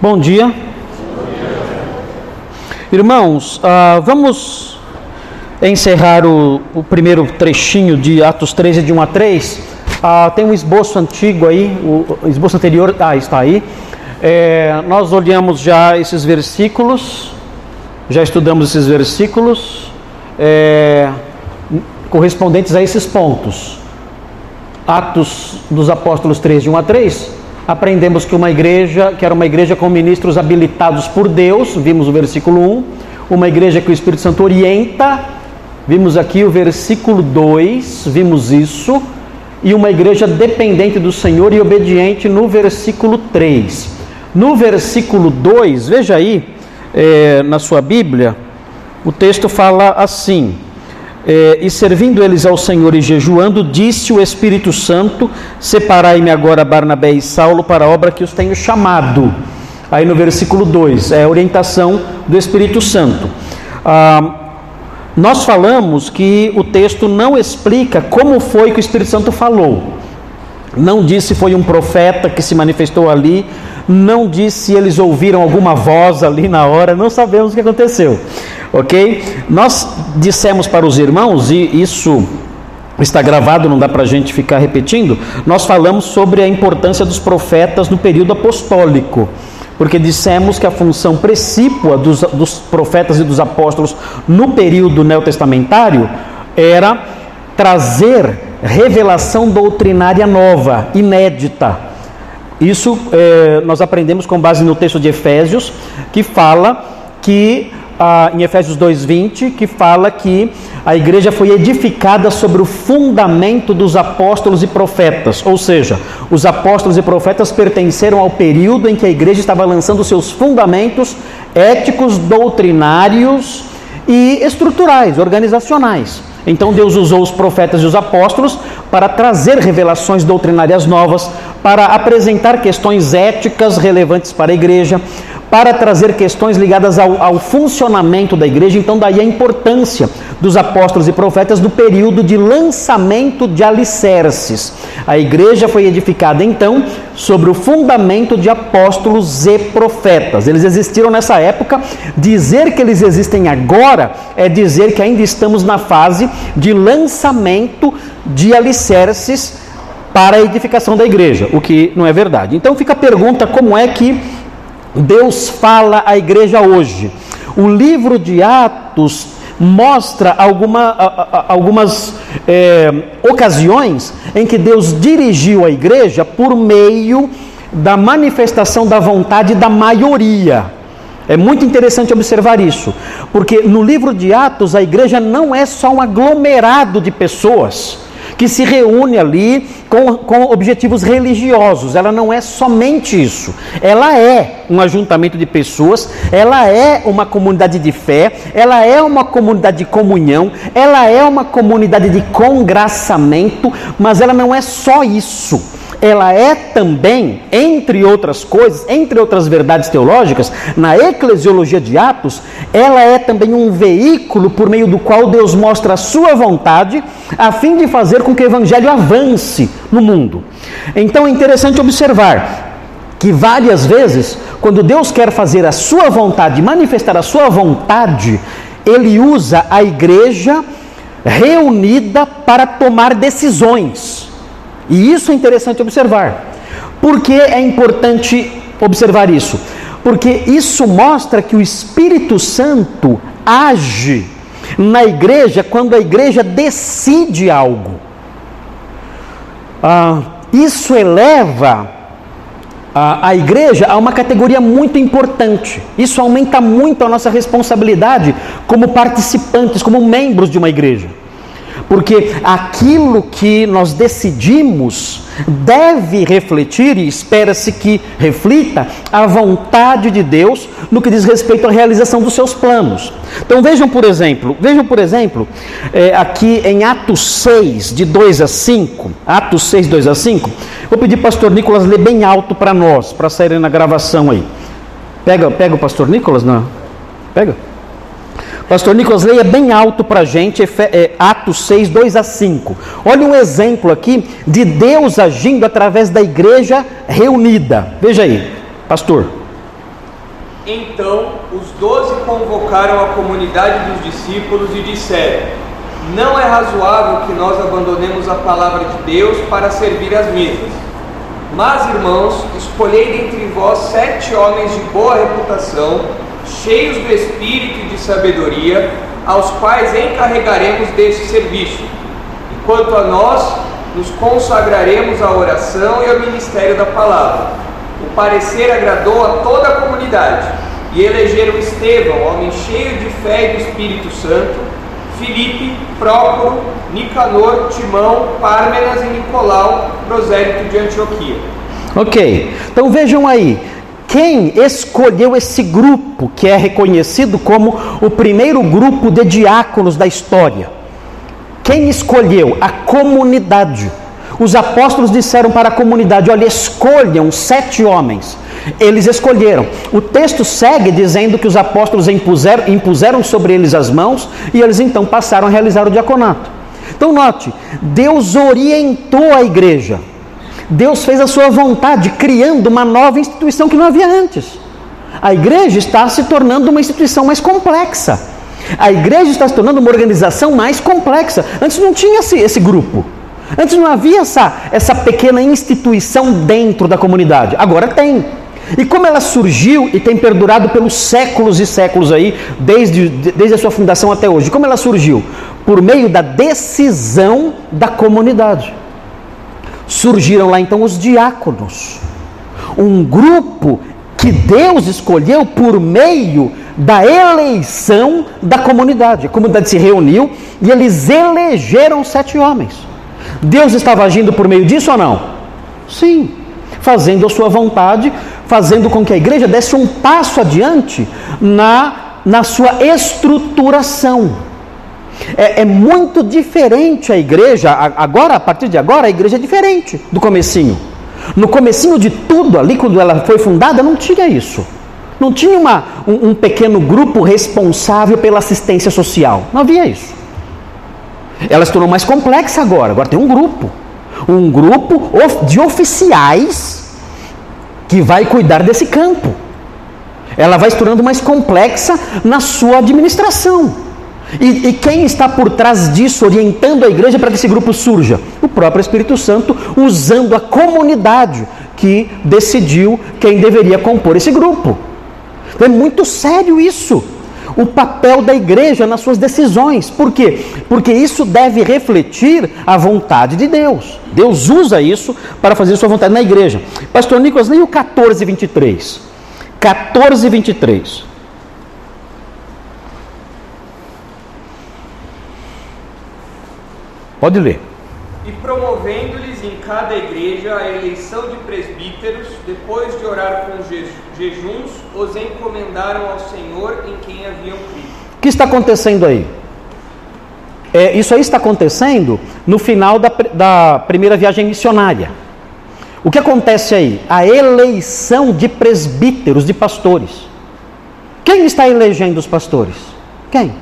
Bom dia. Irmãos, uh, vamos encerrar o, o, primeiro trechinho de Atos 13, de 1 a 3. Uh, ah, tem um esboço antigo aí, o, o esboço anterior, ah, está aí. É, nós olhamos já esses versículos, já estudamos esses versículos é, correspondentes a esses pontos. Atos dos Apóstolos 13, de 1 a 3 aprendemos que uma igreja, que era uma igreja com ministros habilitados por Deus, vimos o versículo 1, uma igreja que o Espírito Santo orienta, vimos aqui o versículo 2, vimos isso, e uma igreja dependente do Senhor e obediente no versículo 3. No versículo 2, veja aí, é, na sua Bíblia, o texto fala assim: é, e servindo eles ao Senhor e jejuando, disse o Espírito Santo: Separai-me agora Barnabé e Saulo para a obra que os tenho chamado. Aí no versículo 2, é a orientação do Espírito Santo. Ah, nós falamos que o texto não explica como foi que o Espírito Santo falou. Não disse foi um profeta que se manifestou ali, não disse se eles ouviram alguma voz ali na hora, não sabemos o que aconteceu ok? Nós dissemos para os irmãos, e isso está gravado, não dá para a gente ficar repetindo, nós falamos sobre a importância dos profetas no período apostólico. Porque dissemos que a função precípua dos, dos profetas e dos apóstolos no período neotestamentário era trazer revelação doutrinária nova, inédita. Isso é, nós aprendemos com base no texto de Efésios, que fala que ah, em Efésios 2:20 que fala que a igreja foi edificada sobre o fundamento dos apóstolos e profetas, ou seja, os apóstolos e profetas pertenceram ao período em que a igreja estava lançando seus fundamentos éticos, doutrinários e estruturais, organizacionais. Então Deus usou os profetas e os apóstolos para trazer revelações doutrinárias novas, para apresentar questões éticas relevantes para a igreja, para trazer questões ligadas ao, ao, funcionamento da igreja. Então, daí a importância dos apóstolos e profetas do período de lançamento de alicerces. A igreja foi edificada então sobre o fundamento de apóstolos e profetas. Eles existiram nessa época. Dizer que eles existem agora é dizer que ainda estamos na fase de lançamento de alicerces para a edificação da igreja, o que não é verdade. Então fica a pergunta: como é que Deus fala à igreja hoje. O livro de Atos mostra alguma, algumas é, ocasiões em que Deus dirigiu a igreja por meio da manifestação da vontade da maioria. É muito interessante observar isso, porque no livro de Atos a igreja não é só um aglomerado de pessoas que se reúne ali com, com objetivos religiosos. Ela não é somente isso. Ela é um ajuntamento de pessoas, ela é uma comunidade de fé, ela é uma comunidade de comunhão, ela é uma comunidade de congraçamento, mas ela não é só isso ela é também, entre outras coisas, entre outras verdades teológicas, na eclesiologia de Atos, ela é também um veículo por meio do qual Deus mostra a sua vontade, a fim de fazer com que o evangelho avance no mundo. Então é interessante observar que várias vezes, quando Deus quer fazer a sua vontade, manifestar a sua vontade, ele usa a igreja reunida para tomar decisões. E isso é interessante observar. Por que é importante observar isso? Porque isso mostra que o Espírito Santo age na igreja quando a igreja decide algo. Ah, isso eleva a, a igreja a uma categoria muito importante. Isso aumenta muito a nossa responsabilidade como participantes, como membros de uma igreja porque aquilo que nós decidimos deve refletir e espera-se que reflita a vontade de Deus no que diz respeito à realização dos seus planos. Então vejam, por exemplo, vejam, por exemplo, é, aqui em Atos 6, de 2 a 5, Atos 6, 2 a 5, vou pedir pastor Nicolas ler bem alto para nós, para sair na gravação aí. Pega, pega o pastor Nicolas, não? Pega. Pastor Nicolas, leia bem alto para a gente, é, Atos 6, 2 a 5. Olha um exemplo aqui de Deus agindo através da igreja reunida. Veja aí, pastor. Então os doze convocaram a comunidade dos discípulos e disseram: Não é razoável que nós abandonemos a palavra de Deus para servir as mesas. Mas, irmãos, escolhei dentre vós sete homens de boa reputação, cheios do espírito e de sabedoria, aos quais encarregaremos deste serviço. Enquanto a nós, nos consagraremos à oração e ao ministério da palavra. O parecer agradou a toda a comunidade e elegeram Estevão, homem cheio de fé e do Espírito Santo, Filipe, Prócoro, Nicanor, Timão, Pármenas e Nicolau, prosélito de Antioquia. Ok, então vejam aí, quem escolheu esse grupo que é reconhecido como o primeiro grupo de diáconos da história? Quem escolheu? A comunidade. Os apóstolos disseram para a comunidade: olha, escolham sete homens. Eles escolheram. O texto segue dizendo que os apóstolos impuseram, impuseram sobre eles as mãos e eles então passaram a realizar o diaconato. Então, note: Deus orientou a igreja. Deus fez a sua vontade, criando uma nova instituição que não havia antes. A igreja está se tornando uma instituição mais complexa. A igreja está se tornando uma organização mais complexa. Antes não tinha esse, esse grupo. Antes não havia essa, essa pequena instituição dentro da comunidade, agora tem. E como ela surgiu e tem perdurado pelos séculos e séculos aí, desde, desde a sua fundação até hoje, como ela surgiu? Por meio da decisão da comunidade. Surgiram lá então os diáconos, um grupo que Deus escolheu por meio da eleição da comunidade. A comunidade se reuniu e eles elegeram sete homens. Deus estava agindo por meio disso ou não? Sim, fazendo a sua vontade, fazendo com que a igreja desse um passo adiante na, na sua estruturação. É, é, muito diferente a igreja, agora, a partir de agora, a igreja é diferente do comecinho. No comecinho de tudo, ali quando ela foi fundada, não tinha isso. Não tinha uma, um, um pequeno grupo responsável pela assistência social. Não havia isso. Ela se tornou mais complexa agora. Agora tem um grupo. Um grupo de oficiais que vai cuidar desse campo. Ela vai se tornando mais complexa na sua administração. E, e, quem está por trás disso, orientando a igreja para que esse grupo surja? O próprio Espírito Santo, usando a comunidade que decidiu quem deveria compor esse grupo. É muito sério isso o papel da igreja nas suas decisões. Por quê? Porque isso deve refletir a vontade de Deus. Deus usa isso para fazer sua vontade na igreja. Pastor Nicolas, leia o 14, 23. 14, 23. Pode ler. E promovendo-lhes em cada igreja a eleição de presbíteros, depois de orar com jejuns, os encomendaram ao Senhor em quem haviam crido. O que está acontecendo aí? É, isso aí está acontecendo no final da, da primeira viagem missionária. O que acontece aí? A eleição de presbíteros, de pastores. Quem está elegendo os pastores? Quem?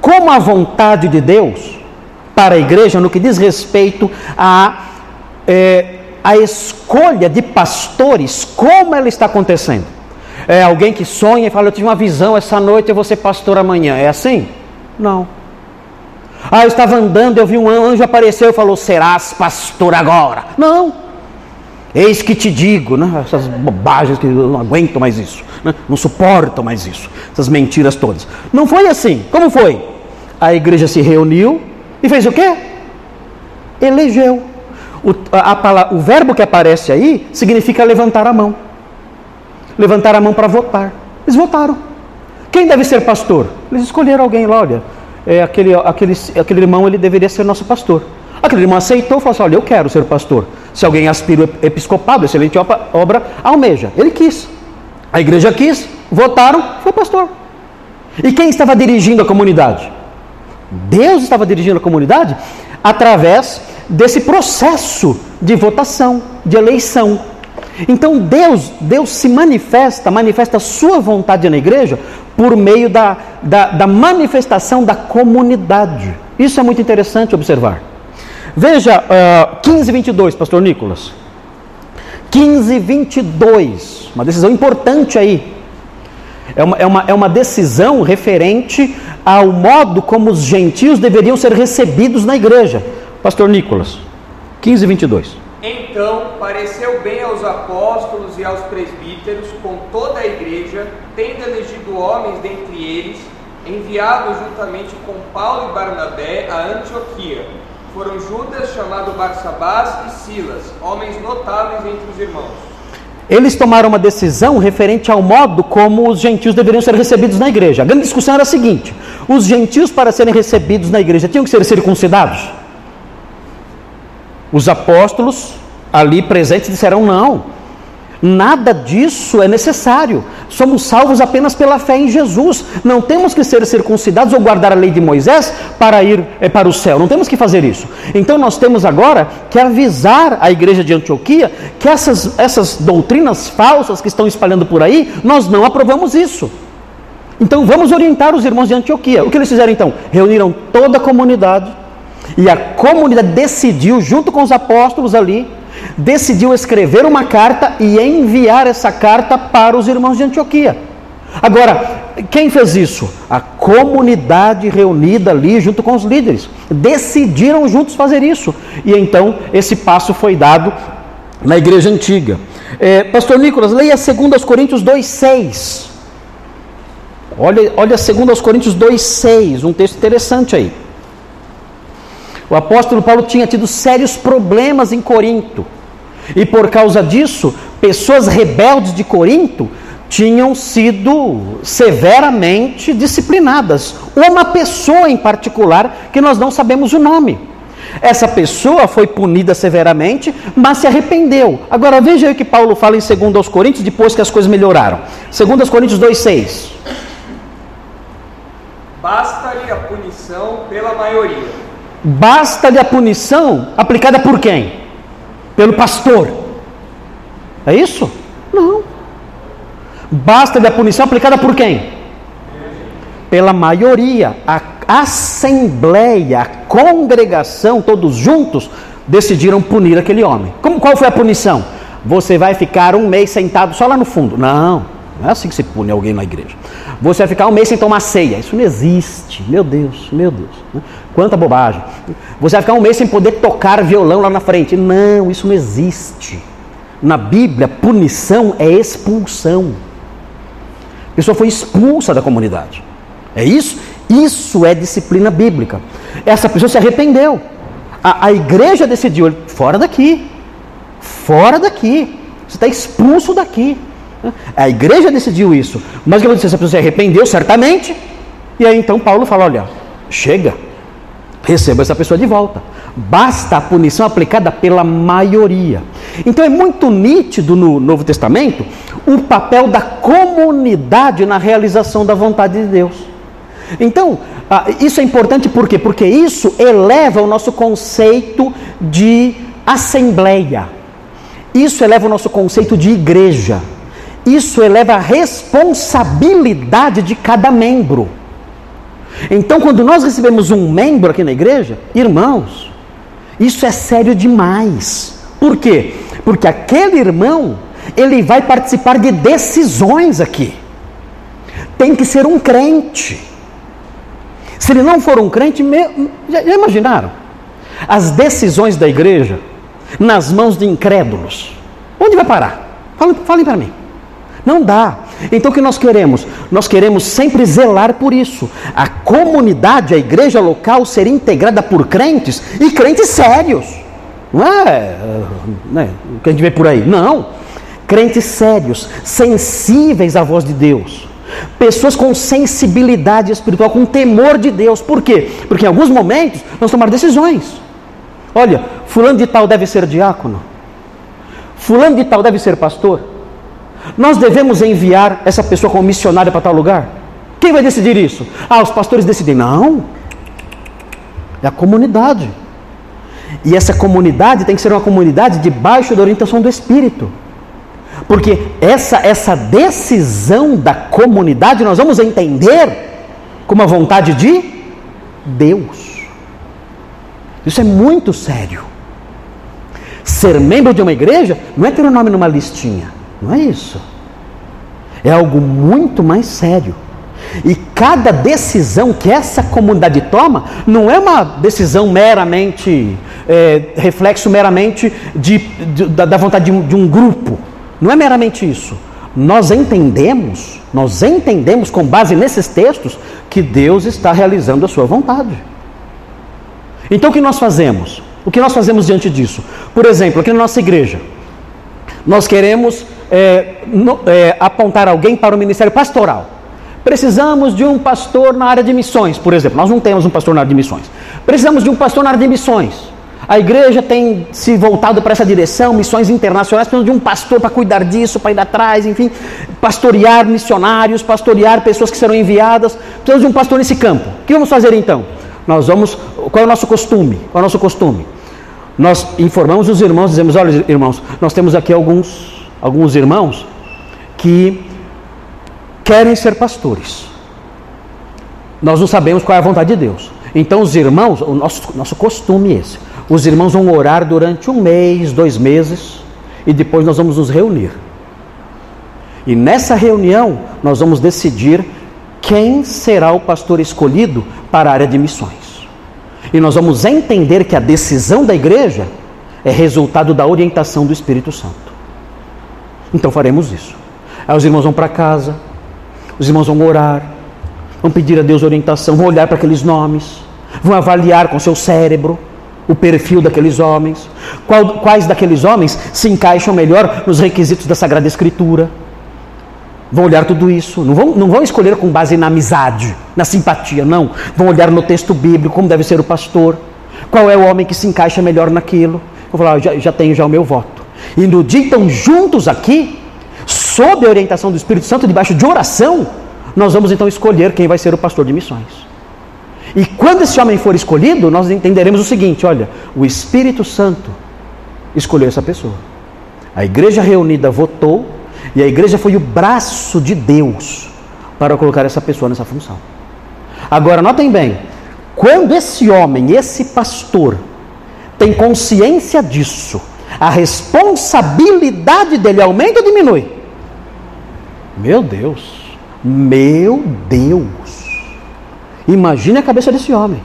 Como a vontade de Deus para a igreja no que diz respeito a, é, a escolha de pastores, como ela está acontecendo. É alguém que sonha e fala: Eu tive uma visão essa noite, eu vou ser pastor amanhã. É assim? Não. Ah, eu estava andando, eu vi um anjo aparecer e falou: Serás pastor agora. Não. Eis que te digo, né? essas bobagens que eu não aguento mais isso, né? não suporto mais isso, essas mentiras todas. Não foi assim. Como foi? A igreja se reuniu, e fez o quê? Elegeu. O, a, a, o verbo que aparece aí significa levantar a mão. Levantar a mão para votar. Eles votaram. Quem deve ser pastor? Eles escolheram alguém lá, olha. É, aquele, aquele, aquele irmão ele deveria ser nosso pastor. Aquele irmão aceitou e falou assim: Olha, eu quero ser pastor. Se alguém aspira o episcopado, excelente obra, almeja. Ele quis. A igreja quis, votaram, foi pastor. E quem estava dirigindo a comunidade? Deus estava dirigindo a comunidade através desse processo de votação, de eleição. Então Deus, Deus se manifesta, manifesta a sua vontade na igreja por meio da, da, da manifestação da comunidade. Isso é muito interessante observar. Veja uh, 15, 22, pastor Nicolas. 15, 22, uma decisão importante aí. É uma, é, uma, é uma decisão referente ao modo como os gentios deveriam ser recebidos na igreja. Pastor Nicolas, 15 e 22. Então pareceu bem aos apóstolos e aos presbíteros, com toda a igreja, tendo elegido homens dentre eles, enviados juntamente com Paulo e Barnabé a Antioquia. Foram Judas, chamado Barsabás, e Silas, homens notáveis entre os irmãos. Eles tomaram uma decisão referente ao modo como os gentios deveriam ser recebidos na igreja. A grande discussão era a seguinte: os gentios, para serem recebidos na igreja, tinham que ser circuncidados? Os apóstolos ali presentes disseram não. Nada disso é necessário. Somos salvos apenas pela fé em Jesus. Não temos que ser circuncidados ou guardar a lei de Moisés para ir é, para o céu. Não temos que fazer isso. Então nós temos agora que avisar a igreja de Antioquia que essas, essas doutrinas falsas que estão espalhando por aí, nós não aprovamos isso. Então vamos orientar os irmãos de Antioquia. O que eles fizeram então? Reuniram toda a comunidade e a comunidade decidiu, junto com os apóstolos ali, decidiu escrever uma carta e enviar essa carta para os irmãos de Antioquia. Agora, quem fez isso? A comunidade reunida ali junto com os líderes. Decidiram juntos fazer isso. E então esse passo foi dado na igreja antiga. É, Pastor Nicolas, leia 2 Coríntios 2,6. Olha, olha 2 Coríntios 2,6, um texto interessante aí. O apóstolo Paulo tinha tido sérios problemas em Corinto. E por causa disso, pessoas rebeldes de Corinto tinham sido severamente disciplinadas. Uma pessoa em particular, que nós não sabemos o nome. Essa pessoa foi punida severamente, mas se arrependeu. Agora veja aí o que Paulo fala em 2 Coríntios, depois que as coisas melhoraram. 2 Coríntios 2,6. Basta-lhe a punição pela maioria Basta-lhe a punição aplicada por quem? Pelo pastor. É isso? Não. Basta-lhe a punição aplicada por quem? Pela maioria. A assembleia, a congregação, todos juntos, decidiram punir aquele homem. Como, qual foi a punição? Você vai ficar um mês sentado só lá no fundo. Não, não é assim que se pune alguém na igreja. Você vai ficar um mês sem tomar ceia. Isso não existe. Meu Deus, meu Deus. Quanta bobagem. Você vai ficar um mês sem poder tocar violão lá na frente. Não, isso não existe. Na Bíblia, punição é expulsão. A pessoa foi expulsa da comunidade. É isso? Isso é disciplina bíblica. Essa pessoa se arrependeu. A, a igreja decidiu, fora daqui. Fora daqui. Você está expulso daqui. A igreja decidiu isso. Mas o que aconteceu? Essa pessoa se arrependeu, certamente. E aí então Paulo fala: olha, chega, receba essa pessoa de volta. Basta a punição aplicada pela maioria. Então é muito nítido no Novo Testamento o papel da comunidade na realização da vontade de Deus. Então, ah, isso é importante por quê? Porque isso eleva o nosso conceito de assembleia. Isso eleva o nosso conceito de igreja. Isso eleva a responsabilidade de cada membro. Então, quando nós recebemos um membro aqui na igreja, irmãos, isso é sério demais. Por quê? Porque aquele irmão, ele vai participar de decisões aqui. Tem que ser um crente. Se ele não for um crente, já, imaginaram? As decisões da igreja nas mãos de incrédulos. Onde vai parar? Falem, falem para mim. Não dá. Então o que nós queremos? Nós queremos sempre zelar por isso. A comunidade, a igreja local ser integrada por crentes e crentes sérios. Não é né, o que a gente vê por aí. Não. Crentes sérios, sensíveis à voz de Deus. Pessoas com sensibilidade espiritual, com temor de Deus. Por quê? Porque em alguns momentos nós tomamos decisões. Olha, fulano de tal deve ser diácono. Fulano de tal deve ser pastor. Nós devemos enviar essa pessoa como missionária para tal lugar? Quem vai decidir isso? Ah, os pastores decidem. Não. É a comunidade. E essa comunidade tem que ser uma comunidade debaixo da orientação do Espírito. Porque essa, essa decisão da comunidade nós vamos entender como a vontade de Deus. Isso é muito sério. Ser membro de uma igreja não é ter o um nome numa listinha. Não é isso. é algo muito mais sério. E cada decisão que essa comunidade toma não é uma decisão meramente, é, reflexo meramente de, de, da vontade de um, de um grupo. Não é meramente isso. Nós entendemos, nós entendemos com base nesses textos que Deus está realizando a sua vontade. Então o que nós fazemos? O que nós fazemos diante disso? Por exemplo, aqui na nossa igreja, nós queremos é, no, é, apontar alguém para o ministério pastoral. Precisamos de um pastor na área de missões, por exemplo. Nós não temos um pastor na área de missões. Precisamos de um pastor na área de missões. A igreja tem se voltado para essa direção, missões internacionais, precisamos de um pastor para cuidar disso, para ir atrás, enfim, pastorear missionários, pastorear pessoas que serão enviadas. Precisamos de um pastor nesse campo. O que vamos fazer então? Nós vamos. Qual é o nosso costume? Qual é o nosso costume? Nós informamos os irmãos, dizemos: olha, irmãos, nós temos aqui alguns, alguns irmãos que querem ser pastores. Nós não sabemos qual é a vontade de Deus. Então, os irmãos, o nosso, nosso costume é esse: os irmãos vão orar durante um mês, dois meses, e depois nós vamos nos reunir. E nessa reunião, nós vamos decidir quem será o pastor escolhido para a área de missões. E nós vamos entender que a decisão da igreja é resultado da orientação do Espírito Santo. Então faremos isso. Aí os irmãos vão para casa, os irmãos vão orar, vão pedir a Deus orientação, vão olhar para aqueles nomes, vão avaliar com seu cérebro o perfil daqueles homens, qual, quais daqueles homens se encaixam melhor nos requisitos da Sagrada Escritura. Vão olhar tudo isso, não vão, não vão escolher com base na amizade, na simpatia, não. Vão olhar no texto bíblico como deve ser o pastor, qual é o homem que se encaixa melhor naquilo. Vou falar, já, já tenho já o meu voto. E no dia então juntos aqui, sob a orientação do Espírito Santo, debaixo de oração, nós vamos então escolher quem vai ser o pastor de missões. E quando esse homem for escolhido, nós entenderemos o seguinte: olha, o Espírito Santo escolheu essa pessoa. A igreja reunida votou e a igreja foi o braço de Deus para colocar essa pessoa nessa função. Agora, notem bem: quando esse homem, esse pastor, tem consciência disso, a responsabilidade dele aumenta ou diminui? Meu Deus, meu Deus. Imagine a cabeça desse homem.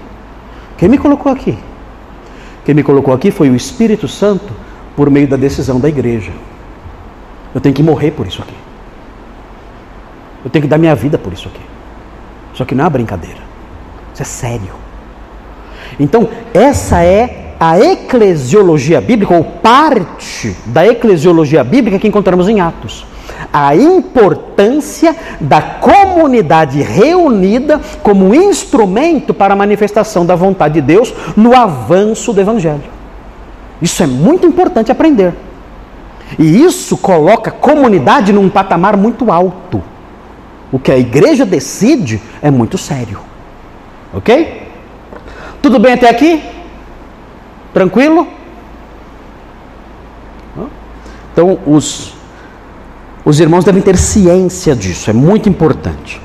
Quem me colocou aqui? Quem me colocou aqui foi o Espírito Santo por meio da decisão da igreja. Eu tenho que morrer por isso aqui. Eu tenho que dar minha vida por isso aqui. Isso aqui não é uma brincadeira. Isso é sério. Então, essa é a eclesiologia bíblica, ou parte da eclesiologia bíblica que encontramos em Atos a importância da comunidade reunida como instrumento para a manifestação da vontade de Deus no avanço do Evangelho. Isso é muito importante aprender. E isso coloca a comunidade num patamar muito alto. O que a igreja decide é muito sério. Ok? Tudo bem até aqui? Tranquilo? Então, os os irmãos devem ter ciência disso, é muito importante.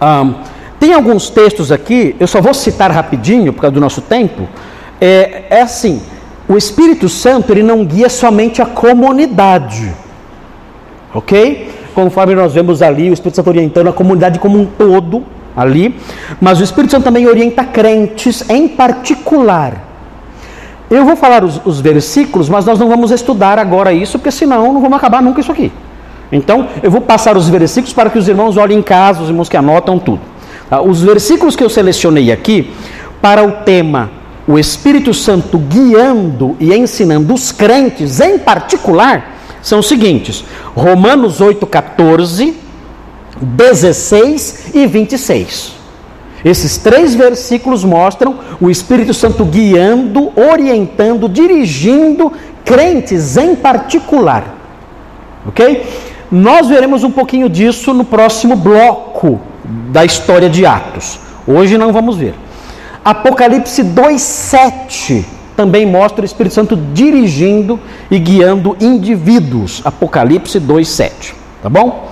Um, tem alguns textos aqui, eu só vou citar rapidinho por causa do nosso tempo. É, é assim: o Espírito Santo ele não guia somente a comunidade, ok? Conforme nós vemos ali, o Espírito Santo orientando a comunidade como um todo ali, mas o Espírito Santo também orienta crentes em particular. Eu vou falar os, os versículos, mas nós não vamos estudar agora isso, porque senão não vamos acabar nunca isso aqui. Então, eu vou passar os versículos para que os irmãos olhem em casa, os irmãos que anotam tudo. Tá? Os versículos que eu selecionei aqui, para o tema o Espírito Santo guiando e ensinando os crentes em particular, são os seguintes: Romanos 8, 14, 16 e 26. Esses três versículos mostram o Espírito Santo guiando, orientando, dirigindo crentes em particular. Ok? Nós veremos um pouquinho disso no próximo bloco da história de Atos. Hoje não vamos ver. Apocalipse 2:7 também mostra o Espírito Santo dirigindo e guiando indivíduos. Apocalipse 2:7, tá bom?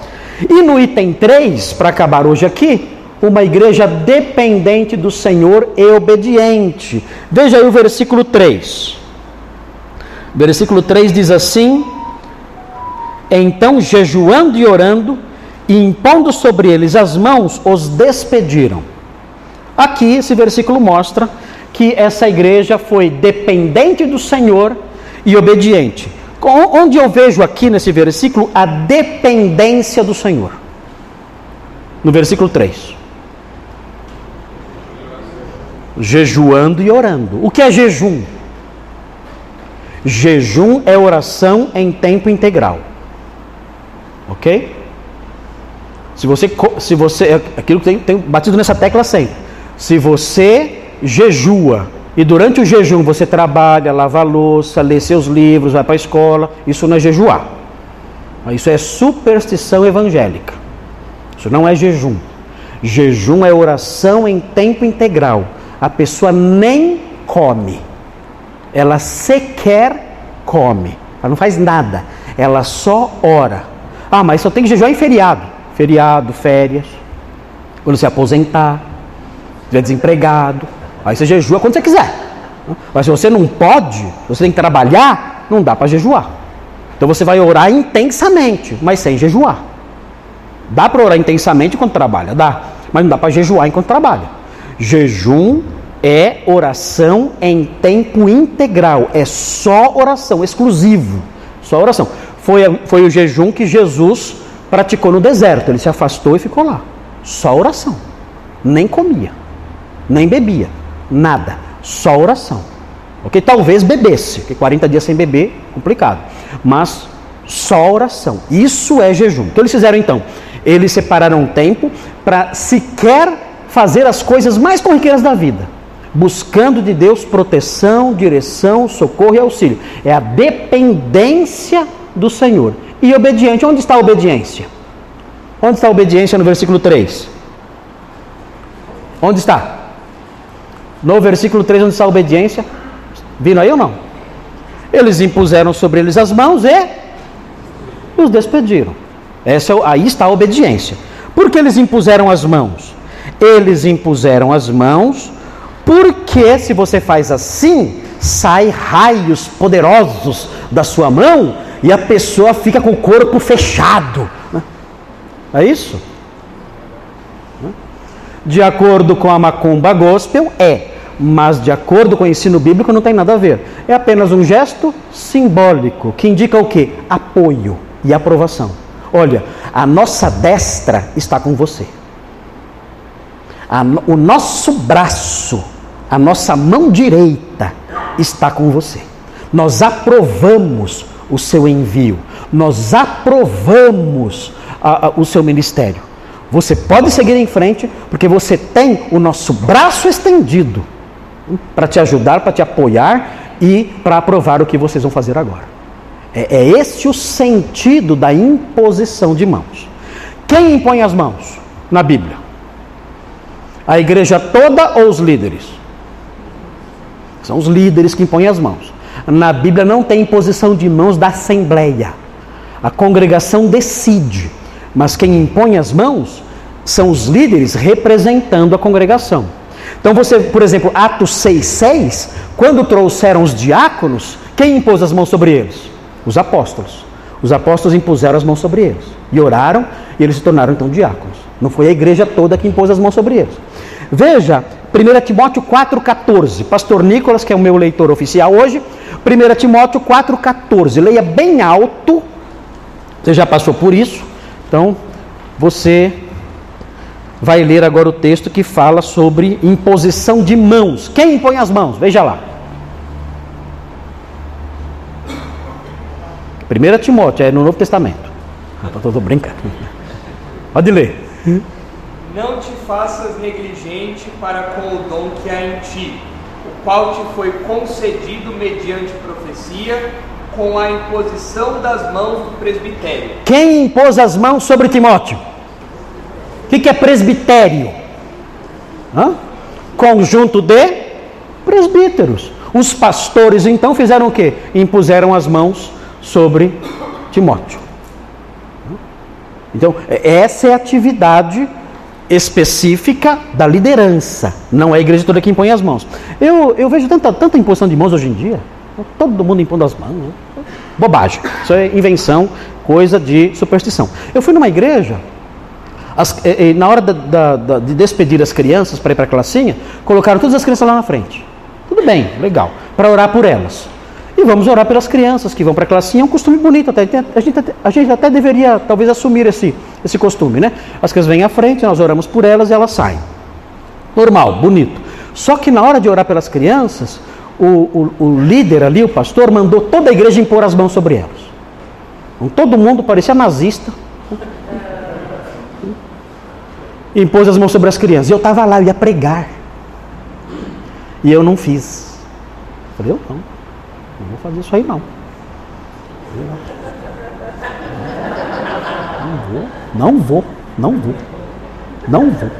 E no item 3, para acabar hoje aqui, uma igreja dependente do Senhor e obediente. Veja aí o versículo 3. Versículo 3 diz assim: então, jejuando e orando, e impondo sobre eles as mãos, os despediram. Aqui esse versículo mostra que essa igreja foi dependente do Senhor e obediente. Onde eu vejo aqui nesse versículo a dependência do Senhor? No versículo 3. Jejuando e orando. O que é jejum? Jejum é oração em tempo integral. Ok? Se você, se você, é aquilo que tem, tem batido nessa tecla sempre. Se você jejua e durante o jejum você trabalha, lava a louça, lê seus livros, vai para a escola, isso não é jejuar. Isso é superstição evangélica. Isso não é jejum. Jejum é oração em tempo integral. A pessoa nem come. Ela sequer come. Ela não faz nada. Ela só ora. Ah, mas só tem que jejuar em feriado. Feriado, férias. Quando se aposentar, estiver desempregado. Aí você jejua quando você quiser. Mas se você não pode, você tem que trabalhar, não dá para jejuar. Então você vai orar intensamente, mas sem jejuar. Dá para orar intensamente enquanto trabalha? Dá. Mas não dá para jejuar enquanto trabalha. Jejum é oração em tempo integral. É só oração, exclusivo. Só oração. Foi, foi o jejum que Jesus praticou no deserto. Ele se afastou e ficou lá. Só oração. Nem comia, nem bebia, nada. Só oração. Ok? Talvez bebesse, porque 40 dias sem beber, complicado. Mas só oração. Isso é jejum. O que eles fizeram então? Eles separaram um tempo para sequer fazer as coisas mais corriqueiras da vida, buscando de Deus proteção, direção, socorro e auxílio. É a dependência do Senhor. E obediente, onde está a obediência? Onde está a obediência no versículo 3? Onde está? No versículo 3, onde está a obediência? Vindo aí ou não? Eles impuseram sobre eles as mãos e os despediram. Essa, aí está a obediência. Por que eles impuseram as mãos? Eles impuseram as mãos porque se você faz assim, sai raios poderosos da sua mão e a pessoa fica com o corpo fechado. É isso? De acordo com a macumba gospel, é. Mas de acordo com o ensino bíblico não tem nada a ver. É apenas um gesto simbólico que indica o que? Apoio e aprovação. Olha, a nossa destra está com você. A, o nosso braço, a nossa mão direita está com você. Nós aprovamos o seu envio, nós aprovamos a, a, o seu ministério. Você pode seguir em frente, porque você tem o nosso braço estendido para te ajudar, para te apoiar e para aprovar o que vocês vão fazer agora. É, é esse o sentido da imposição de mãos. Quem impõe as mãos na Bíblia? A igreja toda ou os líderes? São os líderes que impõem as mãos. Na Bíblia não tem imposição de mãos da assembleia. A congregação decide, mas quem impõe as mãos são os líderes representando a congregação. Então você, por exemplo, Atos 6:6, quando trouxeram os diáconos, quem impôs as mãos sobre eles? Os apóstolos. Os apóstolos impuseram as mãos sobre eles e oraram e eles se tornaram então diáconos. Não foi a igreja toda que impôs as mãos sobre eles. Veja, 1 Timóteo 4,14. Pastor Nicolas, que é o meu leitor oficial hoje, 1 Timóteo 4,14. Leia bem alto. Você já passou por isso, então você vai ler agora o texto que fala sobre imposição de mãos. Quem impõe as mãos? Veja lá. 1 Timóteo é no Novo Testamento. Ah, estou brincando. Pode ler. Não te faças negligente para com o dom que há em ti, o qual te foi concedido mediante profecia, com a imposição das mãos do presbitério. Quem impôs as mãos sobre Timóteo? O que, que é presbitério? Hã? Conjunto de presbíteros. Os pastores então fizeram o que? Impuseram as mãos sobre Timóteo. Então, essa é a atividade específica da liderança, não é a igreja toda que impõe as mãos. Eu, eu vejo tanta, tanta imposição de mãos hoje em dia, todo mundo impondo as mãos. Né? Bobagem, isso é invenção, coisa de superstição. Eu fui numa igreja As, e, e, na hora da, da, da, de despedir as crianças para ir para a classinha, colocaram todas as crianças lá na frente. Tudo bem, legal. Para orar por elas. E vamos orar pelas crianças que vão para a classinha, é um costume bonito até. A gente, a gente até deveria talvez assumir esse, esse costume, né? As crianças vêm à frente, nós oramos por elas e elas saem. Normal, bonito. Só que na hora de orar pelas crianças, o, o, o líder ali, o pastor, mandou toda a igreja impor as mãos sobre elas. Então, todo mundo parecia nazista e impôs as mãos sobre as crianças. E eu estava lá, eu ia pregar. E eu não fiz. Falei, eu não. Não vou fazer isso aí não. Não vou. Não vou. Não vou. Não vou.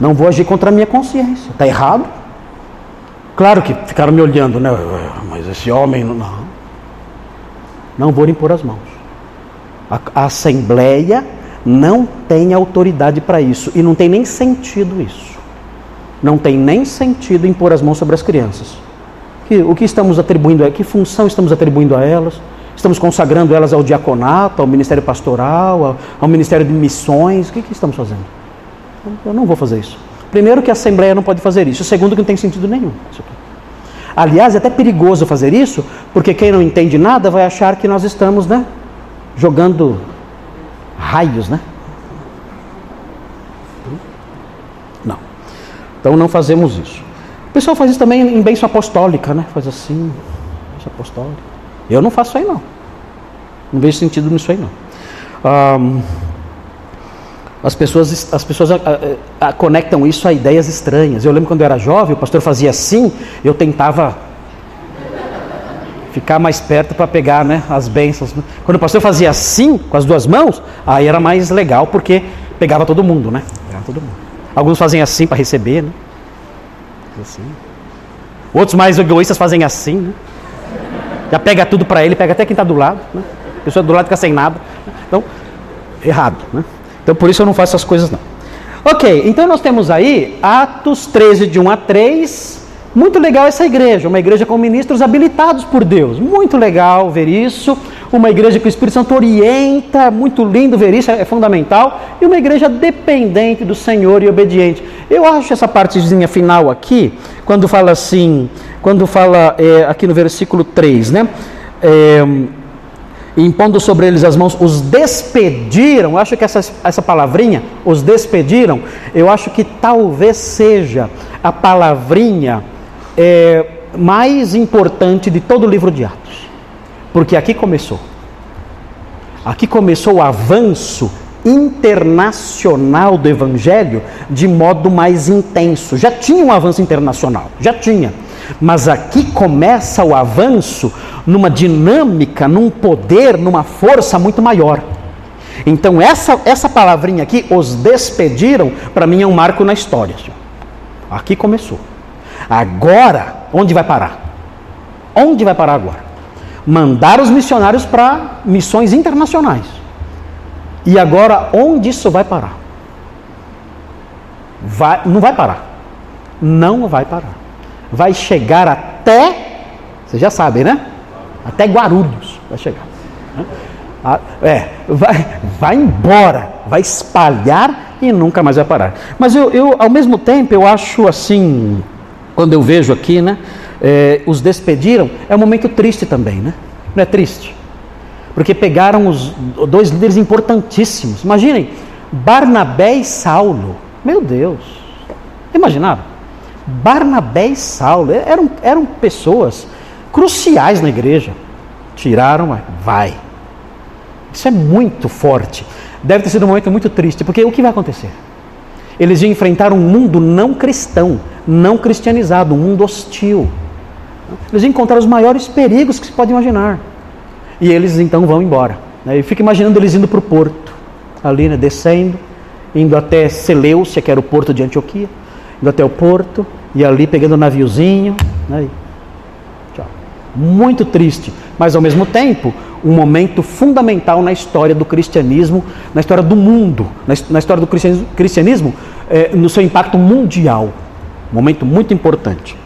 Não vou agir contra a minha consciência. Está errado? Claro que ficaram me olhando, né? Mas esse homem não. Não vou impor as mãos. A, a Assembleia não tem autoridade para isso. E não tem nem sentido isso. Não tem nem sentido impor as mãos sobre as crianças. Que, o que estamos atribuindo a que função estamos atribuindo a elas? Estamos consagrando elas ao diaconato, ao ministério pastoral, ao, ao ministério de missões? O que, que estamos fazendo? Eu não vou fazer isso. Primeiro, que a Assembleia não pode fazer isso. Segundo, que não tem sentido nenhum. Aliás, é até perigoso fazer isso, porque quem não entende nada vai achar que nós estamos né, jogando raios, né? Não. Então não fazemos isso. Pessoal faz isso também em bênção apostólica, né? Faz assim, bênção apostólica. Eu não faço isso aí não. Não vejo sentido nisso aí não. Um, as pessoas, as pessoas a, a, a, conectam isso a ideias estranhas. Eu lembro quando eu era jovem, o pastor fazia assim, eu tentava ficar mais perto para pegar né, as bênçãos. Né? Quando o pastor fazia assim, com as duas mãos, aí era mais legal, porque pegava todo mundo, né? Pegava todo mundo. Alguns fazem assim para receber, né? Assim. Outros mais egoístas fazem assim, né? Já pega tudo para ele, pega até quem está do lado. Né? A pessoa do lado fica sem nada. Então, errado, né? Então por isso eu não faço essas coisas não. Ok, então nós temos aí Atos 13, de 1 a 3, muito legal essa igreja, uma igreja com ministros habilitados por Deus. Muito legal ver isso. Uma igreja que o Espírito Santo orienta, muito lindo ver isso, é fundamental. E uma igreja dependente do Senhor e obediente. Eu acho essa partezinha final aqui, quando fala assim, quando fala é, aqui no versículo 3, né? É, impondo sobre eles as mãos, os despediram. Eu acho que essa, essa palavrinha, os despediram, eu acho que talvez seja a palavrinha é, mais importante de todo o livro de Atos. Porque aqui começou. Aqui começou o avanço internacional do Evangelho de modo mais intenso. Já tinha um avanço internacional, já tinha. Mas aqui começa o avanço numa dinâmica, num poder, numa força muito maior. Então, essa, essa palavrinha aqui, os despediram, para mim é um marco na história. Aqui começou. Agora, onde vai parar? Onde vai parar agora? Mandar os missionários para missões internacionais. E agora, onde isso vai parar? Vai, não vai parar. Não vai parar. Vai chegar até, vocês já sabem, né? Até Guarulhos vai chegar. Ah, é, vai, vai embora, vai espalhar e nunca mais vai parar. Mas eu, eu, ao mesmo tempo, eu acho assim quando eu vejo aqui, né, é, os despediram, é um momento triste também, né? Não é triste? Porque pegaram os dois líderes importantíssimos. Imaginem, Barnabé e Saulo. Meu Deus. Imaginaram? Barnabé e Saulo eram, eram pessoas cruciais na igreja. Tiraram, vai. Isso é muito forte. Deve ter sido um momento muito triste, porque o que vai acontecer? Eles iam enfrentar um mundo não cristão, não cristianizado, um mundo hostil. Eles iam encontrar os maiores perigos que se pode imaginar. E eles então vão embora. Né? Eu fico imaginando eles indo para o porto, ali, né, descendo, indo até Seleucia, que era o porto de Antioquia, indo até o porto, e ali pegando o um naviozinho. Né. Muito triste, mas ao mesmo tempo um momento fundamental na história do cristianismo, na história do mundo, na, história do cristianismo, cristianismo é, no seu impacto mundial. Um momento muito importante.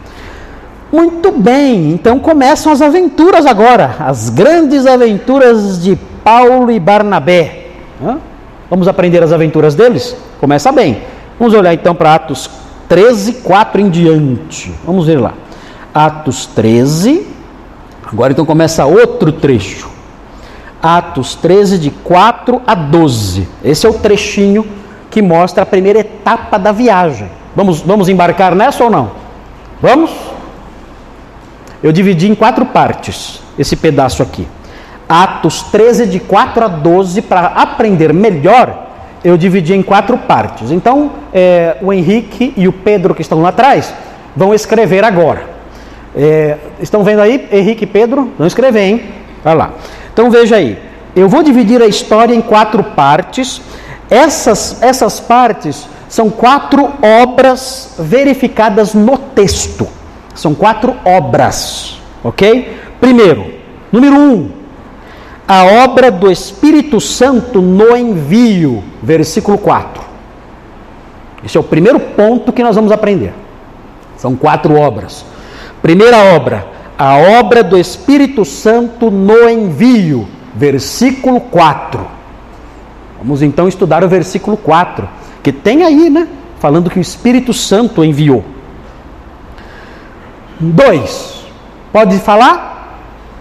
Muito bem, então começam as aventuras agora, as grandes aventuras de Paulo e Barnabé. Vamos aprender as aventuras deles? Começa bem. Vamos olhar então para Atos 13, 4 em diante. Vamos ver lá. Atos 13. Agora então começa outro trecho. Atos 13, de 4 a 12. Esse é o trechinho que mostra a primeira etapa da viagem. Vamos, vamos embarcar nessa ou não? Vamos? Eu dividi em quatro partes esse pedaço aqui. Atos 13, de 4 a 12, para aprender melhor, eu dividi em quatro partes. Então, é, o Henrique e o Pedro, que estão lá atrás, vão escrever agora. É, estão vendo aí, Henrique e Pedro? Vão escrever, hein? Vai lá. Então veja aí, eu vou dividir a história em quatro partes. Essas, essas partes são quatro obras verificadas no texto. São quatro obras, ok? Primeiro, número um, a obra do Espírito Santo no envio, versículo 4. Esse é o primeiro ponto que nós vamos aprender. São quatro obras. Primeira obra, a obra do Espírito Santo no envio, versículo 4. Vamos então estudar o versículo 4, que tem aí, né? Falando que o Espírito Santo enviou. 2. Pode falar?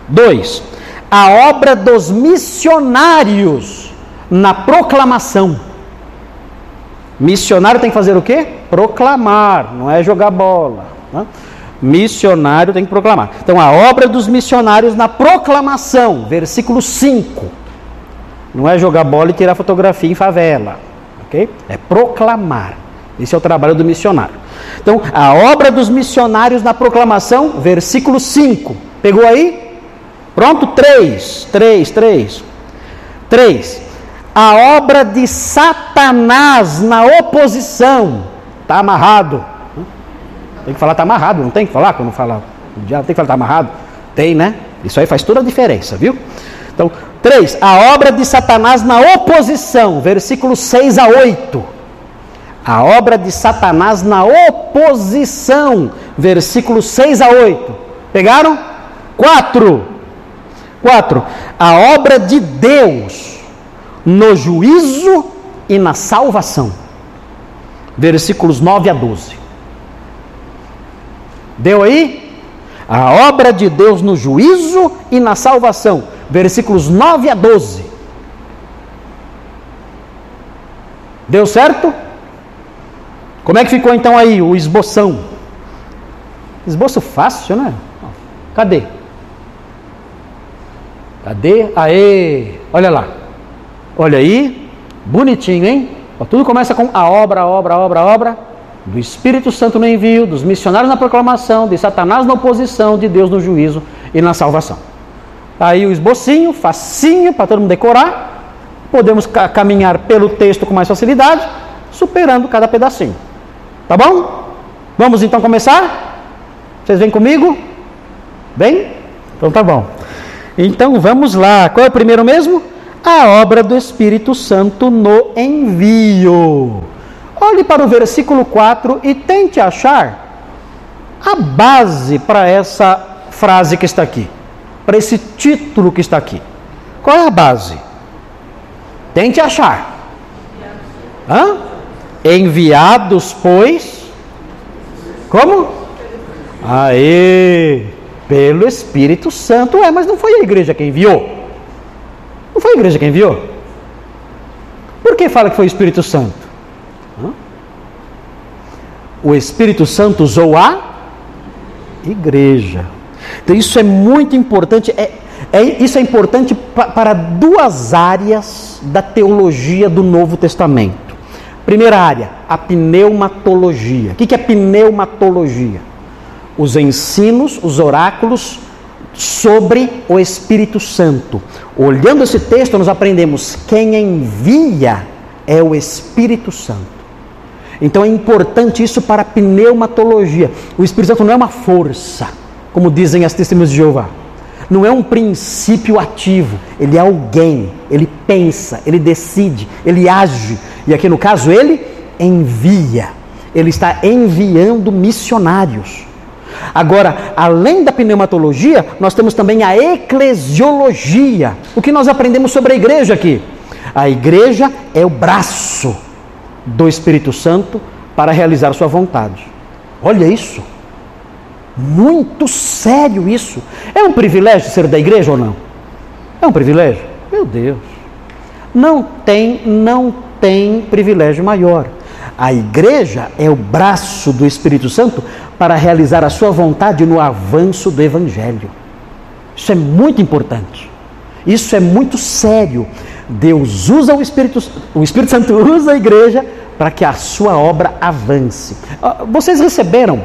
2. A obra dos missionários na proclamação. Missionário tem que fazer o quê? Proclamar, não é jogar bola. Né? Missionário tem que proclamar. Então, a obra dos missionários na proclamação, versículo 5. Não é jogar bola e tirar fotografia em favela. Ok? É proclamar. Esse é o trabalho do missionário. Então, a obra dos missionários na proclamação, versículo 5. Pegou aí? Pronto? 3. 3, 3. 3. A obra de Satanás na oposição. Está amarrado. Tem que falar está amarrado, não tem que falar quando fala o diabo, tem que falar está amarrado? Tem, né? Isso aí faz toda a diferença, viu? Então, 3. A obra de Satanás na oposição, versículos 6 a 8. A obra de Satanás na oposição, versículos 6 a 8. Pegaram? 4. 4. A obra de Deus no juízo e na salvação. Versículos 9 a 12. Deu aí? A obra de Deus no juízo e na salvação. Versículos 9 a 12. Deu certo? Como é que ficou então aí o esboção? Esboço fácil, né? Cadê? Cadê? Aê! Olha lá. Olha aí. Bonitinho, hein? Tudo começa com a obra, a obra, a obra, a obra do Espírito Santo no envio, dos missionários na proclamação, de Satanás na oposição, de Deus no juízo e na salvação. Aí o esbocinho, facinho para todo mundo decorar. Podemos caminhar pelo texto com mais facilidade, superando cada pedacinho. Tá bom? Vamos então começar? Vocês vêm comigo? Bem? Então tá bom. Então vamos lá. Qual é o primeiro mesmo? A obra do Espírito Santo no envio. Olhe para o versículo 4 e tente achar a base para essa frase que está aqui, para esse título que está aqui. Qual é a base? Tente achar. Hã? Enviados, pois. Como? Aê! Pelo Espírito Santo. É, mas não foi a igreja quem enviou. Não foi a igreja quem enviou. Por que fala que foi o Espírito Santo? O Espírito Santo usou a igreja. Então isso é muito importante. É, é isso é importante pa, para duas áreas da teologia do Novo Testamento. Primeira área, a pneumatologia. O que é pneumatologia? Os ensinos, os oráculos sobre o Espírito Santo. Olhando esse texto, nós aprendemos quem envia é o Espírito Santo. Então é importante isso para a pneumatologia. O Espírito Santo não é uma força, como dizem as testemunhas de Jeová. Não é um princípio ativo, ele é alguém, ele pensa, ele decide, ele age. E aqui no caso, ele envia. Ele está enviando missionários. Agora, além da pneumatologia, nós temos também a eclesiologia. O que nós aprendemos sobre a igreja aqui? A igreja é o braço do Espírito Santo para realizar sua vontade. Olha isso. Muito sério isso. É um privilégio ser da igreja ou não? É um privilégio? Meu Deus. Não tem, não tem privilégio maior. A igreja é o braço do Espírito Santo para realizar a sua vontade no avanço do evangelho. Isso é muito importante. Isso é muito sério. Deus usa o Espírito, o Espírito Santo usa a igreja para que a sua obra avance. Ah, vocês receberam,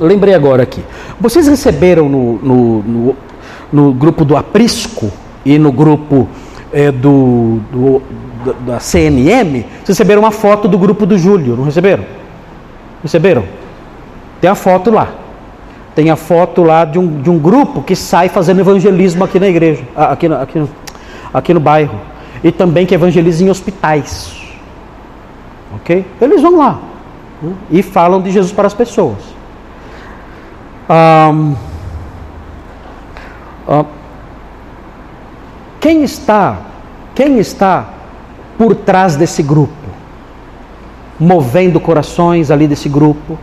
lembrei agora aqui, vocês receberam no, no, no, no grupo do Aprisco e no grupo é, do, do, da CNM, receberam uma foto do grupo do Júlio, não receberam? Receberam? Tem a foto lá. Tem a foto lá de um, de um grupo que sai fazendo evangelismo aqui na igreja, aqui, aqui, aqui no bairro. E também que evangeliza em hospitais. Ok? Eles vão lá né? e falam de Jesus para as pessoas. Um, um, quem está, quem está por trás desse grupo? Movendo corações ali desse grupo,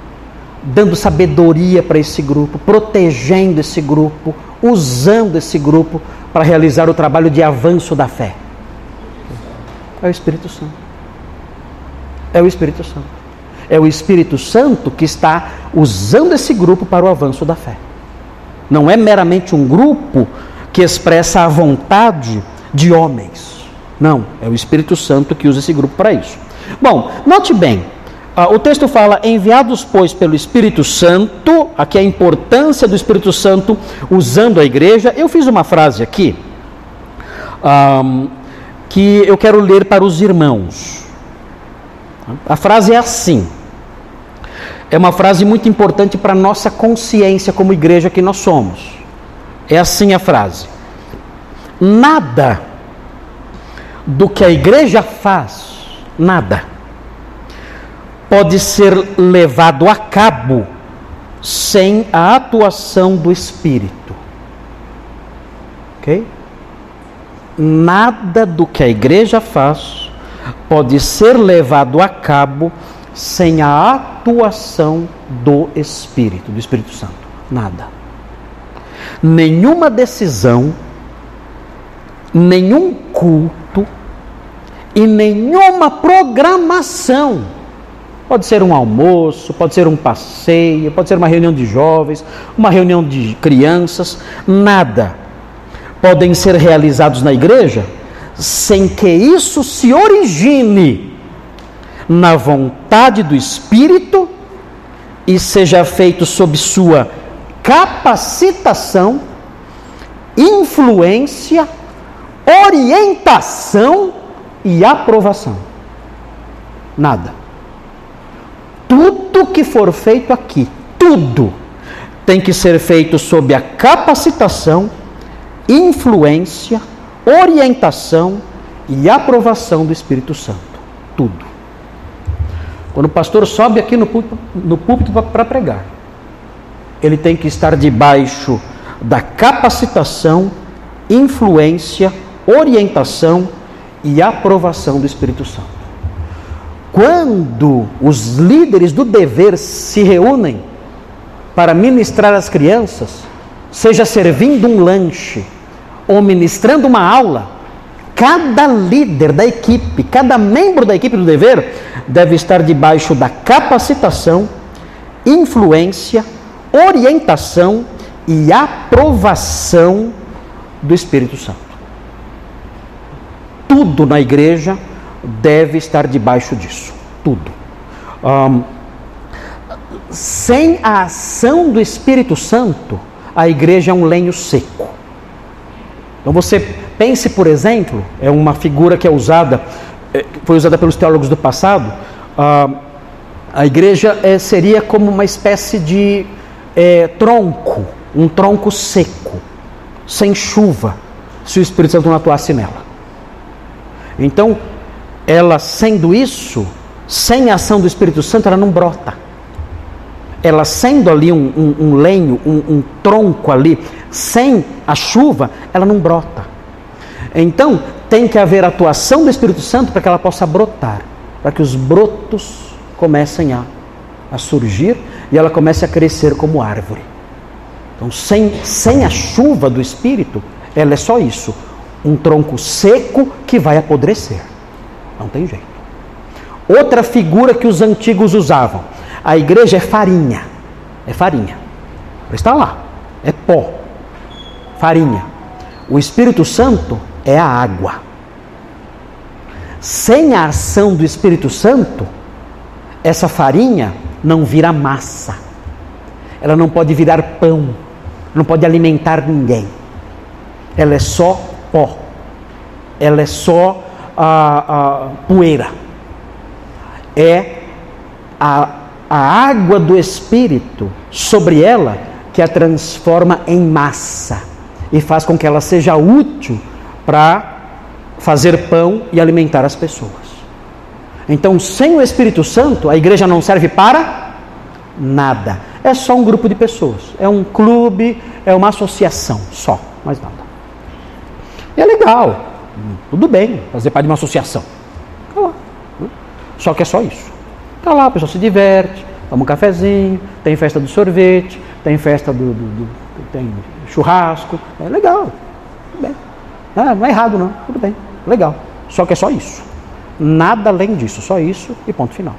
dando sabedoria para esse grupo, protegendo esse grupo, usando esse grupo para realizar o trabalho de avanço da fé. É o Espírito Santo. É o Espírito Santo. É o Espírito Santo que está usando esse grupo para o avanço da fé. Não é meramente um grupo que expressa a vontade de homens. Não, é o Espírito Santo que usa esse grupo para isso. Bom, note bem, ah, o texto fala: enviados, pois, pelo Espírito Santo, aqui a importância do Espírito Santo usando a igreja. Eu fiz uma frase aqui um, que eu quero ler para os irmãos. A frase é assim. É uma frase muito importante para a nossa consciência como igreja que nós somos. É assim a frase: Nada do que a igreja faz, nada pode ser levado a cabo sem a atuação do Espírito. Ok? Nada do que a igreja faz pode ser levado a cabo sem a atuação do Espírito, do Espírito Santo. Nada. Nenhuma decisão, nenhum culto e nenhuma programação Pode ser um almoço, pode ser um passeio, pode ser uma reunião de jovens, uma reunião de crianças, nada podem ser realizados na igreja sem que isso se origine na vontade do Espírito e seja feito sob sua capacitação, influência, orientação e aprovação. Nada. Tudo que for feito aqui, tudo, tem que ser feito sob a capacitação, influência, orientação e aprovação do Espírito Santo. Tudo. Quando o pastor sobe aqui no púlpito, para pregar, ele tem que estar debaixo da capacitação, influência, orientação e aprovação do Espírito Santo. Quando os líderes do dever se reúnem para ministrar às crianças, seja servindo um lanche ou ministrando uma aula, cada líder da equipe, cada membro da equipe do dever deve estar debaixo da capacitação, influência, orientação e aprovação do Espírito Santo. Tudo na igreja deve estar debaixo disso. Tudo. Um, sem a ação do Espírito Santo, a igreja é um lenho seco. Então você pense, por exemplo, é uma figura que é usada, é, foi usada pelos teólogos do passado. Uh, a igreja é, seria como uma espécie de é, tronco, um tronco seco, sem chuva, se o Espírito Santo não atuasse nela. Então, ela sendo isso, sem a ação do Espírito Santo, ela não brota. Ela sendo ali um, um, um lenho, um, um tronco ali, sem a chuva, ela não brota. Então, tem que haver atuação do Espírito Santo para que ela possa brotar, para que os brotos comecem a, a surgir e ela comece a crescer como árvore. Então, sem, sem a chuva do Espírito, ela é só isso: um tronco seco que vai apodrecer. Não tem jeito. Outra figura que os antigos usavam: a igreja é farinha. É farinha. Está lá. É pó. Farinha. O Espírito Santo é a água. Sem a ação do Espírito Santo, essa farinha não vira massa. Ela não pode virar pão. Não pode alimentar ninguém. Ela é só pó. Ela é só a, a poeira. É a, a água do Espírito sobre ela que a transforma em massa e faz com que ela seja útil para fazer pão e alimentar as pessoas. Então, sem o Espírito Santo, a igreja não serve para nada. É só um grupo de pessoas, é um clube, é uma associação, só, mais nada. E é legal, tudo bem fazer parte de uma associação. Tá lá. Só que é só isso. Tá lá, a pessoa se diverte, toma um cafezinho, tem festa do sorvete, tem festa do, do, do tem churrasco, é legal, tudo bem. Ah, não é errado não, tudo bem, legal. Só que é só isso. Nada além disso, só isso e ponto final.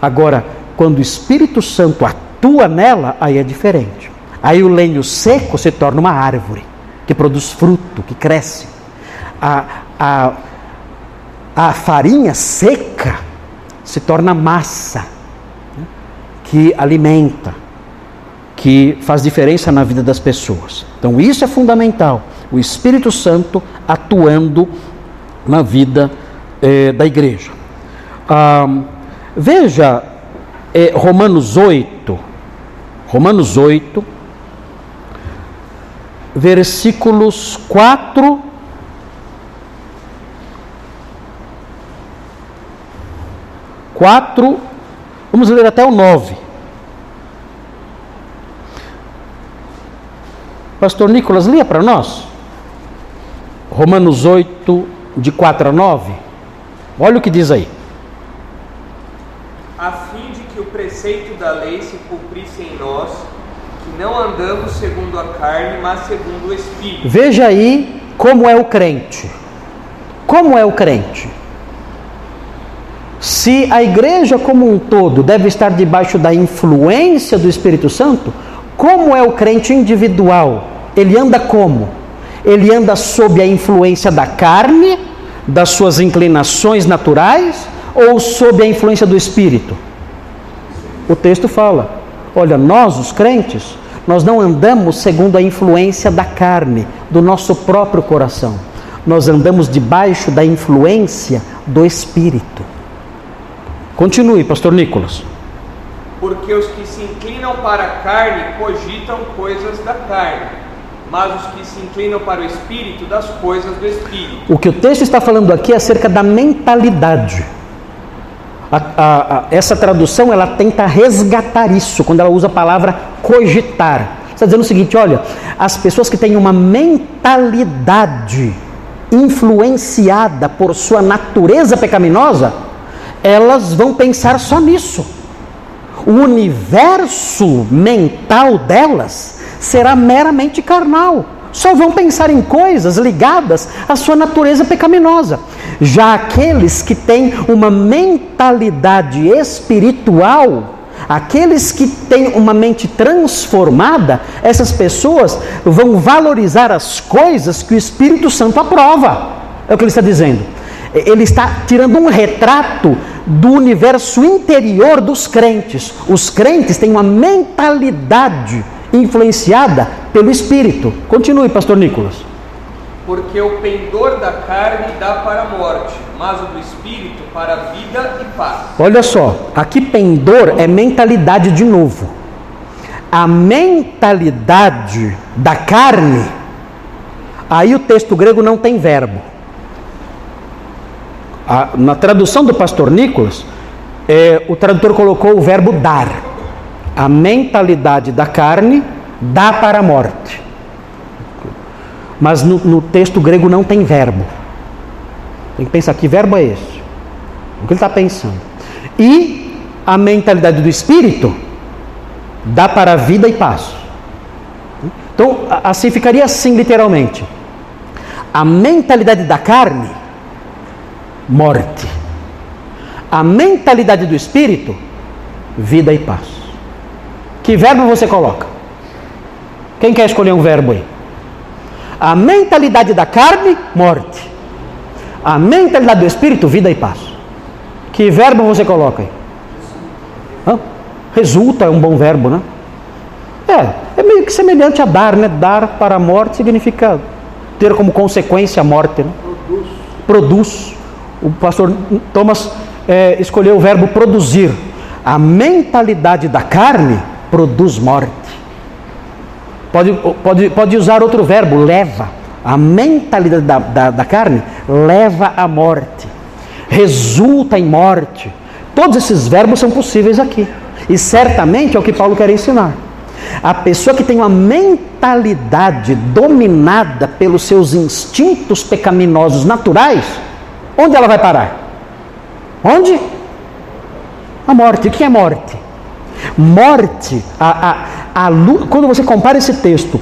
Agora, quando o Espírito Santo atua nela, aí é diferente. Aí o lenho seco se torna uma árvore que produz fruto, que cresce. A, a, a farinha seca se torna massa, né, que alimenta, que faz diferença na vida das pessoas. Então, isso é fundamental. O Espírito Santo atuando na vida eh, da igreja. Ah, veja eh, Romanos 8, Romanos 8, versículos 4 4, vamos ler até o 9. Pastor Nicolas, leia para nós. Romanos 8, de 4 a 9. Olha o que diz aí. A fim de que o preceito da lei se cumprisse em nós, que não andamos segundo a carne, mas segundo o Espírito. Veja aí como é o crente. Como é o crente? Se a igreja como um todo deve estar debaixo da influência do Espírito Santo, como é o crente individual? Ele anda como? Ele anda sob a influência da carne, das suas inclinações naturais, ou sob a influência do Espírito? O texto fala: olha, nós, os crentes, nós não andamos segundo a influência da carne, do nosso próprio coração. Nós andamos debaixo da influência do Espírito. Continue, pastor Nicolas. Porque os que se inclinam para a carne cogitam coisas da carne, mas os que se inclinam para o espírito, das coisas do espírito. O que o texto está falando aqui é acerca da mentalidade. A, a, a, essa tradução ela tenta resgatar isso quando ela usa a palavra cogitar. Está dizendo o seguinte: olha, as pessoas que têm uma mentalidade influenciada por sua natureza pecaminosa, elas vão pensar só nisso. O universo mental delas será meramente carnal. Só vão pensar em coisas ligadas à sua natureza pecaminosa. Já aqueles que têm uma mentalidade espiritual, aqueles que têm uma mente transformada, essas pessoas vão valorizar as coisas que o Espírito Santo aprova. É o que ele está dizendo. Ele está tirando um retrato do universo interior dos crentes. Os crentes têm uma mentalidade influenciada pelo Espírito. Continue, pastor Nicolas. Porque o pendor da carne dá para a morte, mas o do espírito para a vida e paz. Olha só, aqui pendor é mentalidade de novo. A mentalidade da carne, aí o texto grego não tem verbo a, na tradução do pastor Nicolas, é, o tradutor colocou o verbo dar. A mentalidade da carne dá para a morte. Mas no, no texto grego não tem verbo. Tem que pensar que verbo é esse? O que ele está pensando? E a mentalidade do espírito dá para vida e paz. Então, assim ficaria assim literalmente. A mentalidade da carne, morte. A mentalidade do espírito, vida e paz. Que verbo você coloca? Quem quer escolher um verbo aí? A mentalidade da carne, morte. A mentalidade do espírito, vida e paz. Que verbo você coloca aí? Hã? Resulta é um bom verbo, né? É, é meio que semelhante a dar, né? Dar para a morte significa ter como consequência a morte, né? Produz. Produz. O pastor Thomas é, escolheu o verbo produzir. A mentalidade da carne produz morte. Pode, pode, pode usar outro verbo, leva. A mentalidade da, da, da carne leva à morte, resulta em morte. Todos esses verbos são possíveis aqui. E certamente é o que Paulo quer ensinar. A pessoa que tem uma mentalidade dominada pelos seus instintos pecaminosos naturais, onde ela vai parar? Onde? A morte. O que é morte? Morte, a, a, a, quando você compara esse texto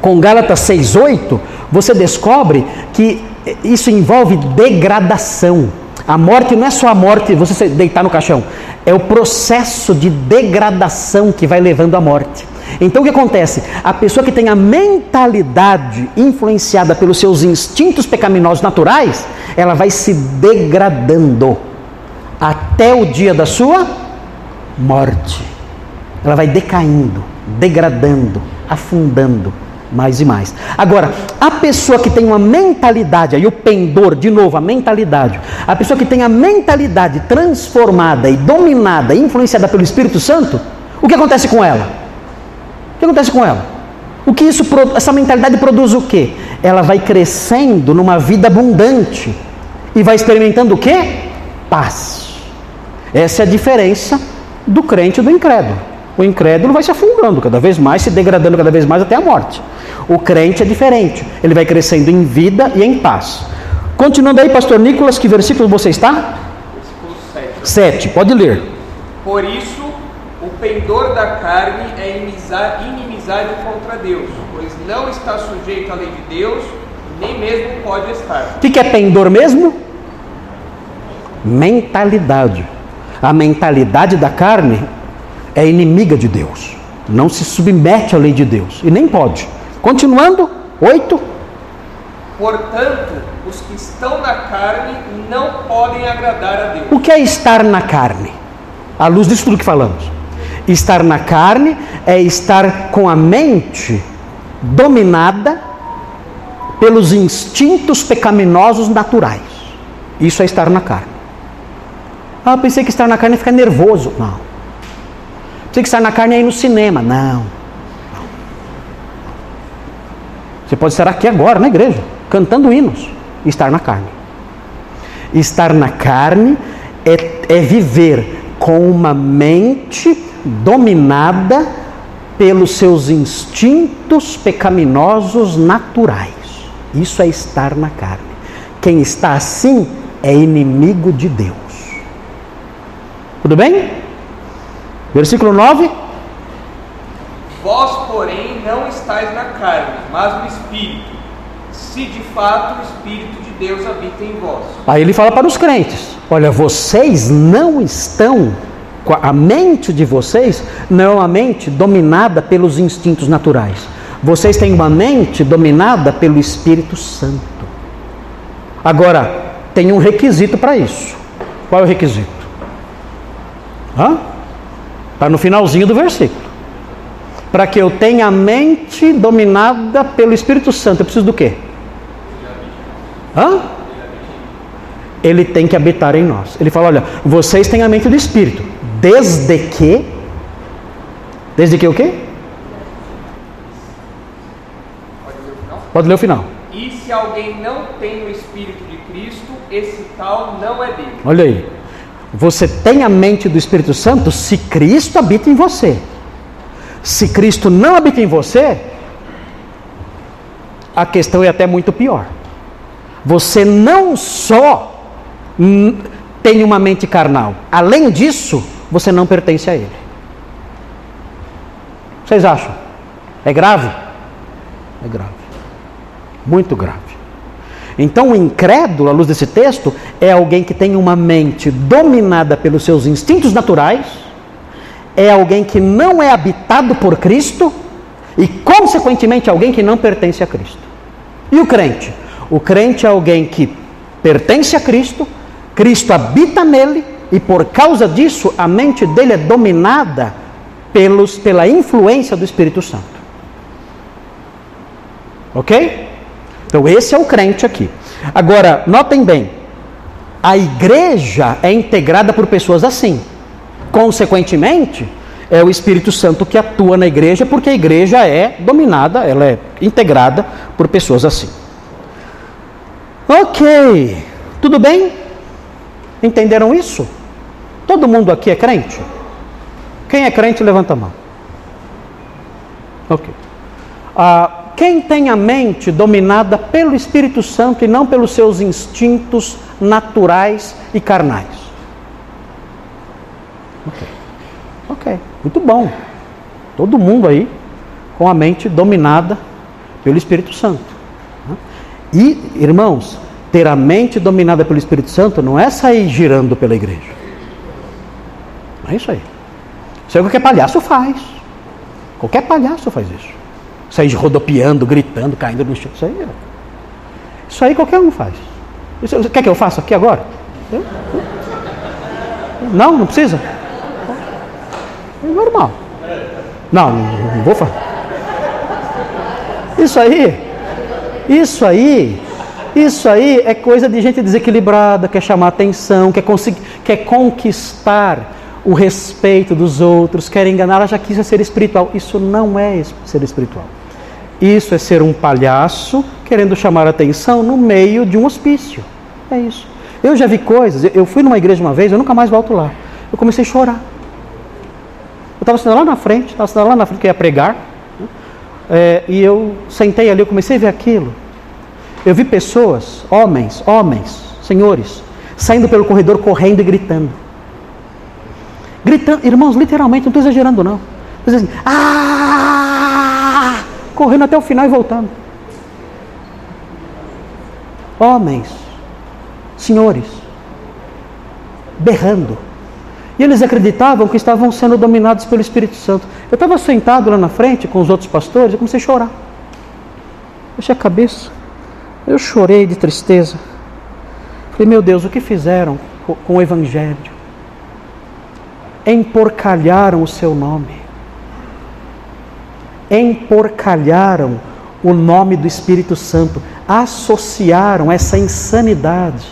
com Gálatas 6,8, você descobre que isso envolve degradação. A morte não é só a morte, você deitar no caixão, é o processo de degradação que vai levando à morte. Então o que acontece? A pessoa que tem a mentalidade influenciada pelos seus instintos pecaminosos naturais, ela vai se degradando até o dia da sua morte. Ela vai decaindo, degradando, afundando mais e mais. Agora, a pessoa que tem uma mentalidade, aí o pendor, de novo, a mentalidade, a pessoa que tem a mentalidade transformada e dominada, influenciada pelo Espírito Santo, o que acontece com ela? O que acontece com ela? O que isso, essa mentalidade produz o quê? Ela vai crescendo numa vida abundante e vai experimentando o quê? Paz. Essa é a diferença do crente e do incrédulo. O incrédulo vai se afundando cada vez mais, se degradando cada vez mais até a morte. O crente é diferente, ele vai crescendo em vida e em paz. Continuando aí, pastor Nicolas, que versículo você está? Versículo 7. 7, pode ler. Por isso, o pendor da carne é inimizade contra Deus, pois não está sujeito à lei de Deus, nem mesmo pode estar. O que, que é pendor mesmo? Mentalidade. A mentalidade da carne é inimiga de Deus. Não se submete à lei de Deus. E nem pode. Continuando, oito. Portanto, os que estão na carne não podem agradar a Deus. O que é estar na carne? À luz disso tudo que falamos. Estar na carne é estar com a mente dominada pelos instintos pecaminosos naturais. Isso é estar na carne. Ah, pensei que estar na carne é ficar nervoso. Não. Pensei que estar na carne é ir no cinema. Não. Você pode estar aqui agora na igreja, cantando hinos, e estar na carne. Estar na carne é, é viver com uma mente dominada pelos seus instintos pecaminosos naturais. Isso é estar na carne. Quem está assim é inimigo de Deus. Tudo bem? Versículo 9. Vós, porém, não estáis na carne, mas no Espírito, se de fato o Espírito de Deus habita em vós. Aí ele fala para os crentes: Olha, vocês não estão, a mente de vocês não é uma mente dominada pelos instintos naturais. Vocês têm uma mente dominada pelo Espírito Santo. Agora, tem um requisito para isso. Qual é o requisito? Está no finalzinho do versículo para que eu tenha a mente dominada pelo Espírito Santo, eu preciso do quê? Hã? Ele tem que habitar em nós. Ele fala: olha, vocês têm a mente do Espírito, desde que. Desde que o quê? Pode ler o final. E se alguém não tem o Espírito de Cristo, esse tal não é dele. Olha aí. Você tem a mente do Espírito Santo se Cristo habita em você. Se Cristo não habita em você, a questão é até muito pior. você não só tem uma mente carnal, além disso, você não pertence a Ele. Vocês acham? É grave? É grave. Muito grave. Então, o incrédulo, à luz desse texto, é alguém que tem uma mente dominada pelos seus instintos naturais, é alguém que não é habitado por Cristo e, consequentemente, alguém que não pertence a Cristo. E o crente? O crente é alguém que pertence a Cristo, Cristo habita nele e, por causa disso, a mente dele é dominada pelos, pela influência do Espírito Santo. Ok? Então, esse é o crente aqui. Agora, notem bem: a igreja é integrada por pessoas assim. Consequentemente, é o Espírito Santo que atua na igreja, porque a igreja é dominada, ela é integrada por pessoas assim. Ok, tudo bem? Entenderam isso? Todo mundo aqui é crente? Quem é crente, levanta a mão. Ok. Ah, quem tem a mente dominada pelo Espírito Santo e não pelos seus instintos naturais e carnais? Ok. Ok, muito bom. Todo mundo aí com a mente dominada pelo Espírito Santo. E, irmãos, ter a mente dominada pelo Espírito Santo não é sair girando pela igreja. Não é isso aí. Isso é o que qualquer palhaço faz. Qualquer palhaço faz isso sair rodopiando, gritando, caindo no chão. Isso aí, isso aí qualquer um faz. Isso, quer que eu faça aqui agora? Não, não precisa? É normal. Não, não vou fazer. Isso aí, isso aí, isso aí é coisa de gente desequilibrada, quer chamar atenção, quer, conseguir, quer conquistar o respeito dos outros, quer enganar, ela já quis ser espiritual. Isso não é ser espiritual. Isso é ser um palhaço querendo chamar atenção no meio de um hospício. É isso. Eu já vi coisas, eu fui numa igreja uma vez, eu nunca mais volto lá. Eu comecei a chorar. Eu estava sentado lá na frente, estava sentado lá na frente que ia pregar, né? é, e eu sentei ali, eu comecei a ver aquilo. Eu vi pessoas, homens, homens, senhores, saindo pelo corredor correndo e gritando. Gritando, irmãos, literalmente, não estou exagerando não. Assim, ah! Correndo até o final e voltando. Homens, senhores, berrando. E eles acreditavam que estavam sendo dominados pelo Espírito Santo. Eu estava sentado lá na frente com os outros pastores e comecei a chorar. Deixei a cabeça. Eu chorei de tristeza. Falei, meu Deus, o que fizeram com o Evangelho? Emporcalharam o seu nome emporcalharam o nome do Espírito Santo, associaram essa insanidade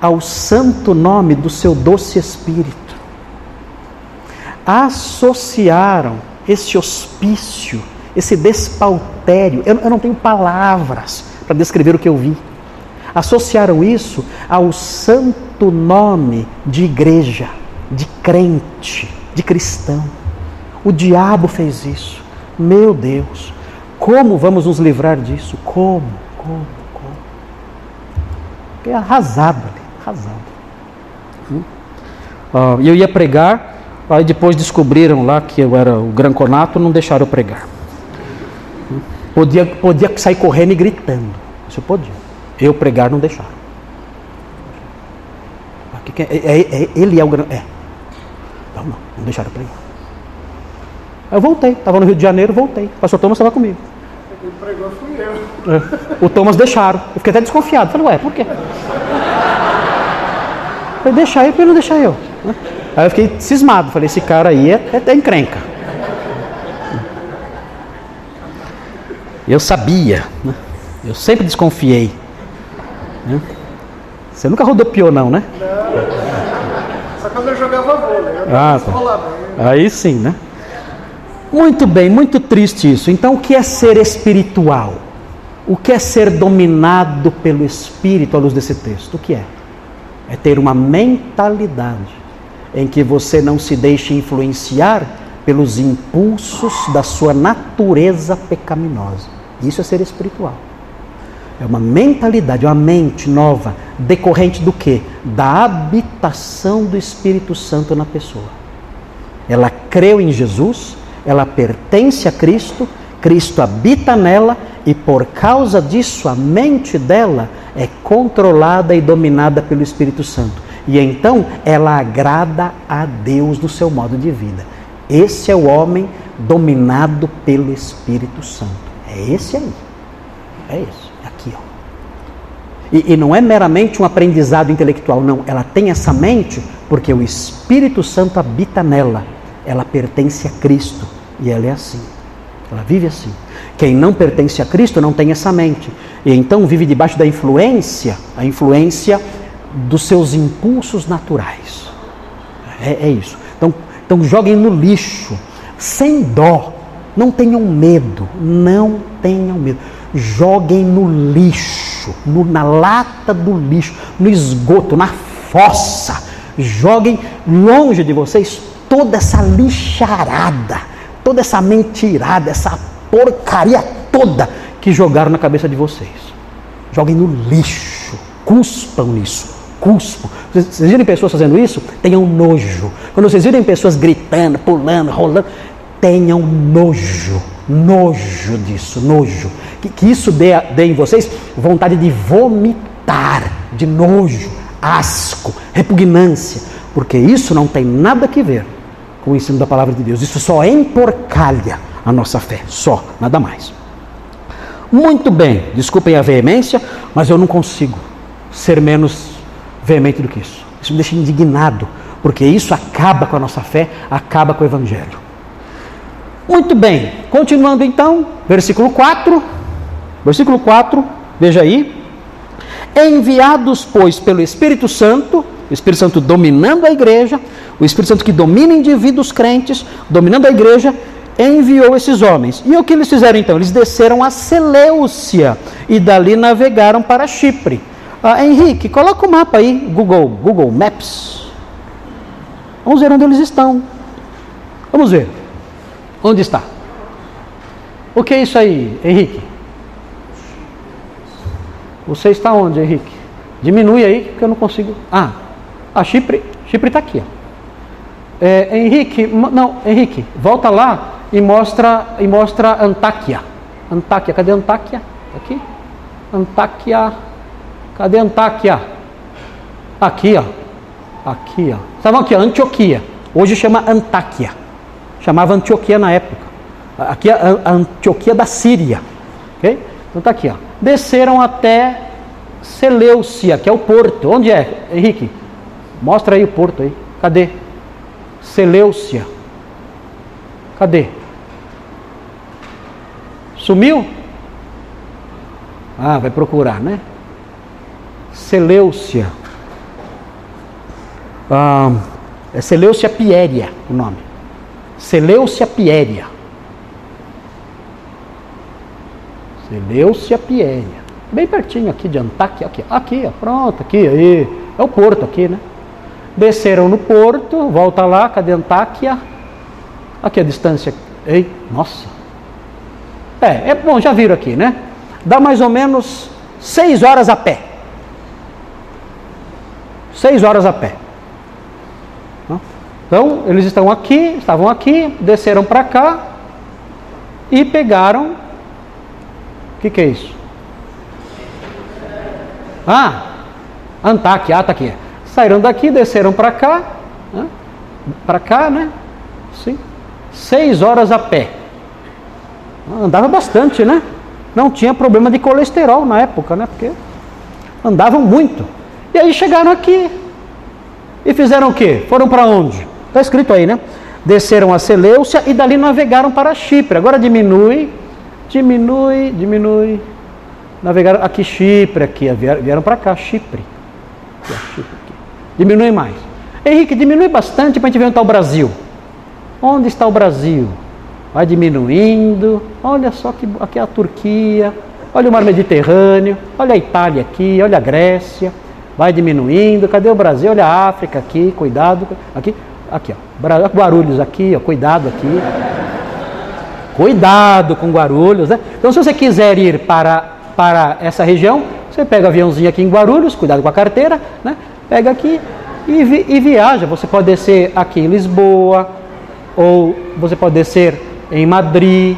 ao santo nome do seu doce Espírito. Associaram esse hospício, esse despautério, eu, eu não tenho palavras para descrever o que eu vi. Associaram isso ao santo nome de igreja, de crente, de cristão. O diabo fez isso. Meu Deus, como vamos nos livrar disso? Como? Como? Como? É arrasado ali, arrasado. Hum? Uh, eu ia pregar, aí depois descobriram lá que eu era o granconato, não deixaram eu pregar. Hum? Podia, podia sair correndo e gritando. Isso eu podia. Eu pregar não deixaram. É, é, é, ele é o grande. É. Não, não, não deixaram eu Eu voltei, estava no Rio de Janeiro, voltei. O pastor Thomas estava comigo. Quem pregou fui eu. É. O Thomas deixaram. Eu fiquei até desconfiado. Falei, ué, por quê? Falei, deixar ele, por que não deixar eu? Aí eu fiquei cismado. Falei, esse cara aí é, é, é encrenca. Eu sabia, né? eu sempre desconfiei. Né? Você nunca rodopiou, não, né? Não. Só quando eu jogava vôlei. Eu ah, tá. Aí sim, né? Muito bem, muito triste isso. Então, o que é ser espiritual? O que é ser dominado pelo Espírito à luz desse texto? O que é? É ter uma mentalidade em que você não se deixe influenciar pelos impulsos da sua natureza pecaminosa. Isso é ser espiritual. É uma mentalidade, uma mente nova, decorrente do que? Da habitação do Espírito Santo na pessoa. Ela creu em Jesus, ela pertence a Cristo, Cristo habita nela e por causa disso a mente dela é controlada e dominada pelo Espírito Santo. E então ela agrada a Deus no seu modo de vida. Esse é o homem dominado pelo Espírito Santo. É esse aí. É. É aqui, ó. E, e não é meramente um aprendizado intelectual, não. Ela tem essa mente porque o Espírito Santo habita nela. Ela pertence a Cristo. E ela é assim. Ela vive assim. Quem não pertence a Cristo não tem essa mente. E então vive debaixo da influência, a influência dos seus impulsos naturais. É, é isso. Então, então joguem no lixo, sem dó. Não tenham medo, não tenham medo. Joguem no lixo, no, na lata do lixo, no esgoto, na fossa. Joguem longe de vocês toda essa lixarada, toda essa mentirada, essa porcaria toda que jogaram na cabeça de vocês. Joguem no lixo, cuspam nisso cuspam. Vocês virem pessoas fazendo isso? Tenham nojo. Quando vocês virem pessoas gritando, pulando, rolando, tenham nojo. Nojo disso, nojo. Que, que isso dê, dê em vocês vontade de vomitar, de nojo, asco, repugnância. Porque isso não tem nada a ver com o ensino da palavra de Deus. Isso só emporcalha a nossa fé. Só, nada mais. Muito bem, desculpem a veemência, mas eu não consigo ser menos veemente do que isso. Isso me deixa indignado, porque isso acaba com a nossa fé, acaba com o Evangelho. Muito bem, continuando então, versículo 4. Versículo 4, veja aí. Enviados, pois, pelo Espírito Santo, o Espírito Santo dominando a igreja, o Espírito Santo que domina indivíduos crentes, dominando a igreja, enviou esses homens. E o que eles fizeram então? Eles desceram a Seleucia e dali navegaram para Chipre. Ah, Henrique, coloca o mapa aí, Google, Google Maps. Vamos ver onde eles estão. Vamos ver. Onde está? O que é isso aí, Henrique? Você está onde, Henrique? Diminui aí, que eu não consigo. Ah, a Chipre. Chipre está aqui. Ó. É, Henrique, não, Henrique, volta lá e mostra, e mostra Antáquia. Antáquia, cadê Antáquia? Aqui. Antáquia. Cadê Antáquia? Aqui, ó. Aqui, ó. Estavam aqui, ó, Antioquia. Hoje chama Antáquia. Chamava Antioquia na época. Aqui é a Antioquia da Síria. Ok? Então tá aqui, ó. Desceram até Seleucia, que é o porto. Onde é, Henrique? Mostra aí o porto aí. Cadê? Seleucia. Cadê? Sumiu? Ah, vai procurar, né? Seleucia. Ah, é Seleucia Pieria o nome. Seleucia Pieria. Seleucia Pieria. Bem pertinho aqui de Antáquia. Aqui, aqui, pronto, aqui, aí. É o porto aqui, né? Desceram no porto, volta lá, cadê Antáquia? Aqui a distância. Ei, nossa. É, é bom, já viram aqui, né? Dá mais ou menos seis horas a pé. Seis horas a pé. Então, eles estão aqui, estavam aqui, desceram para cá e pegaram. O que, que é isso? Ah, Antáquia, ah, tá aqui. Saíram daqui, desceram para cá, né? para cá, né? Sim. Seis horas a pé. Andava bastante, né? Não tinha problema de colesterol na época, né? Porque andavam muito. E aí chegaram aqui. E fizeram o quê? Foram para onde? Está escrito aí, né? Desceram a Seleucia e dali navegaram para Chipre. Agora diminui, diminui, diminui. Navegaram aqui Chipre, aqui, vieram para cá, Chipre. Aqui, Chipre. Diminui mais. Henrique, diminui bastante para a gente ver onde está o Brasil. Onde está o Brasil? Vai diminuindo. Olha só que aqui é a Turquia. Olha o mar Mediterrâneo. Olha a Itália aqui. Olha a Grécia vai diminuindo. Cadê o Brasil? Olha a África aqui, cuidado. Aqui, aqui, ó. Guarulhos aqui, ó, cuidado aqui. Cuidado com Guarulhos, né? Então, se você quiser ir para para essa região, você pega o aviãozinho aqui em Guarulhos, cuidado com a carteira, né? Pega aqui e, vi, e viaja. Você pode descer aqui em Lisboa, ou você pode descer em Madrid,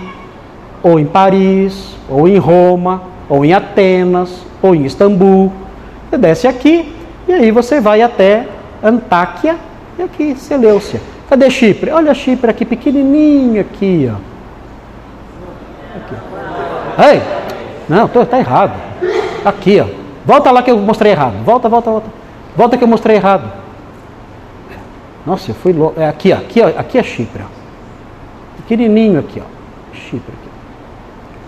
ou em Paris, ou em Roma, ou em Atenas, ou em Istambul. Você desce aqui e aí você vai até Antáquia e aqui Seleucia. Cadê Chipre? Olha Chipre aqui pequenininho aqui, ó. Aqui. Ei, não, está errado. Aqui, ó. Volta lá que eu mostrei errado. Volta, volta, volta. Volta que eu mostrei errado. Nossa, eu fui louco. É aqui, ó. Aqui, ó. aqui é Chipre. Ó. Pequenininho aqui, ó. Chipre aqui.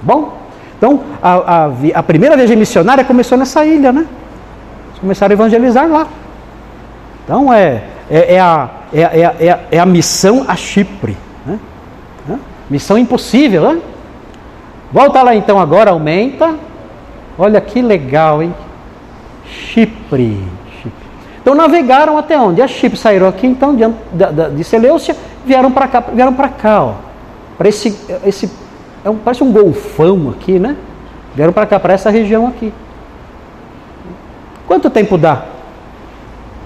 Bom? Então, a, a, a primeira viagem missionária começou nessa ilha, né? Eles começaram a evangelizar lá. Então, é, é, é, a, é, é, é, é a missão a Chipre. Né? Missão impossível, né? Volta lá então agora, aumenta. Olha que legal, hein? Chipre. Então navegaram até onde? A Chipre saíram aqui, então, de, de, de Seleucia, vieram para cá, vieram para cá, ó. Para esse, esse é um, parece um golfão aqui, né? Vieram para cá, para essa região aqui. Quanto tempo dá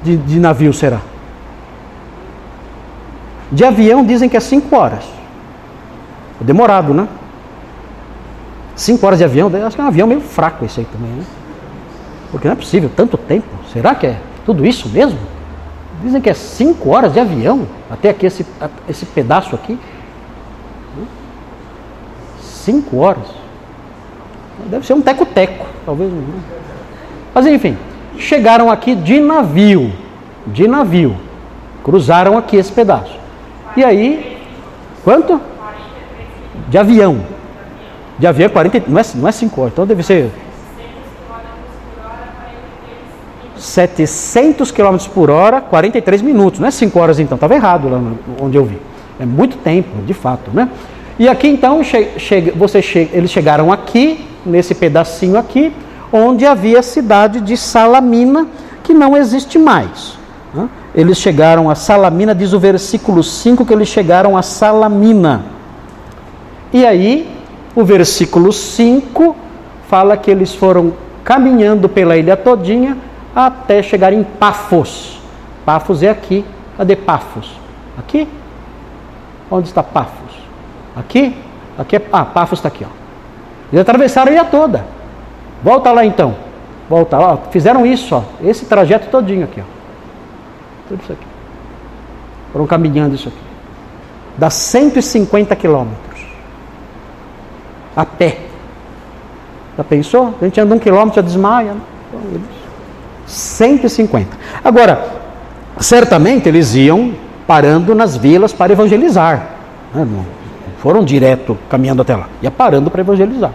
de, de navio será? De avião dizem que é 5 horas. É demorado, né? 5 horas de avião, acho que é um avião meio fraco esse aí também, né? Porque não é possível tanto tempo. Será que é tudo isso mesmo? Dizem que é 5 horas de avião até aqui esse, esse pedaço aqui. Cinco horas? Deve ser um teco-teco, talvez. Mas enfim, chegaram aqui de navio. De navio. Cruzaram aqui esse pedaço. E aí, quanto? De avião. De avião é 40, não é, não é 5 horas, então deve ser 700 km por hora, 43 minutos. Não é 5 horas então, estava errado lá onde eu vi. É muito tempo, de fato, né? E aqui então che che você che eles chegaram aqui, nesse pedacinho aqui, onde havia a cidade de Salamina, que não existe mais. Né? Eles chegaram a Salamina, diz o versículo 5 que eles chegaram a Salamina. E aí, o versículo 5 fala que eles foram caminhando pela ilha todinha até chegar em Pafos. Pafos é aqui. Cadê Pafos? Aqui? Onde está Pafos? Aqui? Aqui é. Ah, Pafos está aqui, ó. Eles atravessaram a ilha toda. Volta lá então. Volta lá. Fizeram isso, ó. Esse trajeto todinho aqui, ó. Tudo isso aqui. Foram caminhando isso aqui. Dá 150 quilômetros. A pé. Já pensou? A gente anda um quilômetro, já desmaia. Né? 150. Agora, certamente eles iam parando nas vilas para evangelizar. Né? foram direto caminhando até lá, ia parando para evangelizar.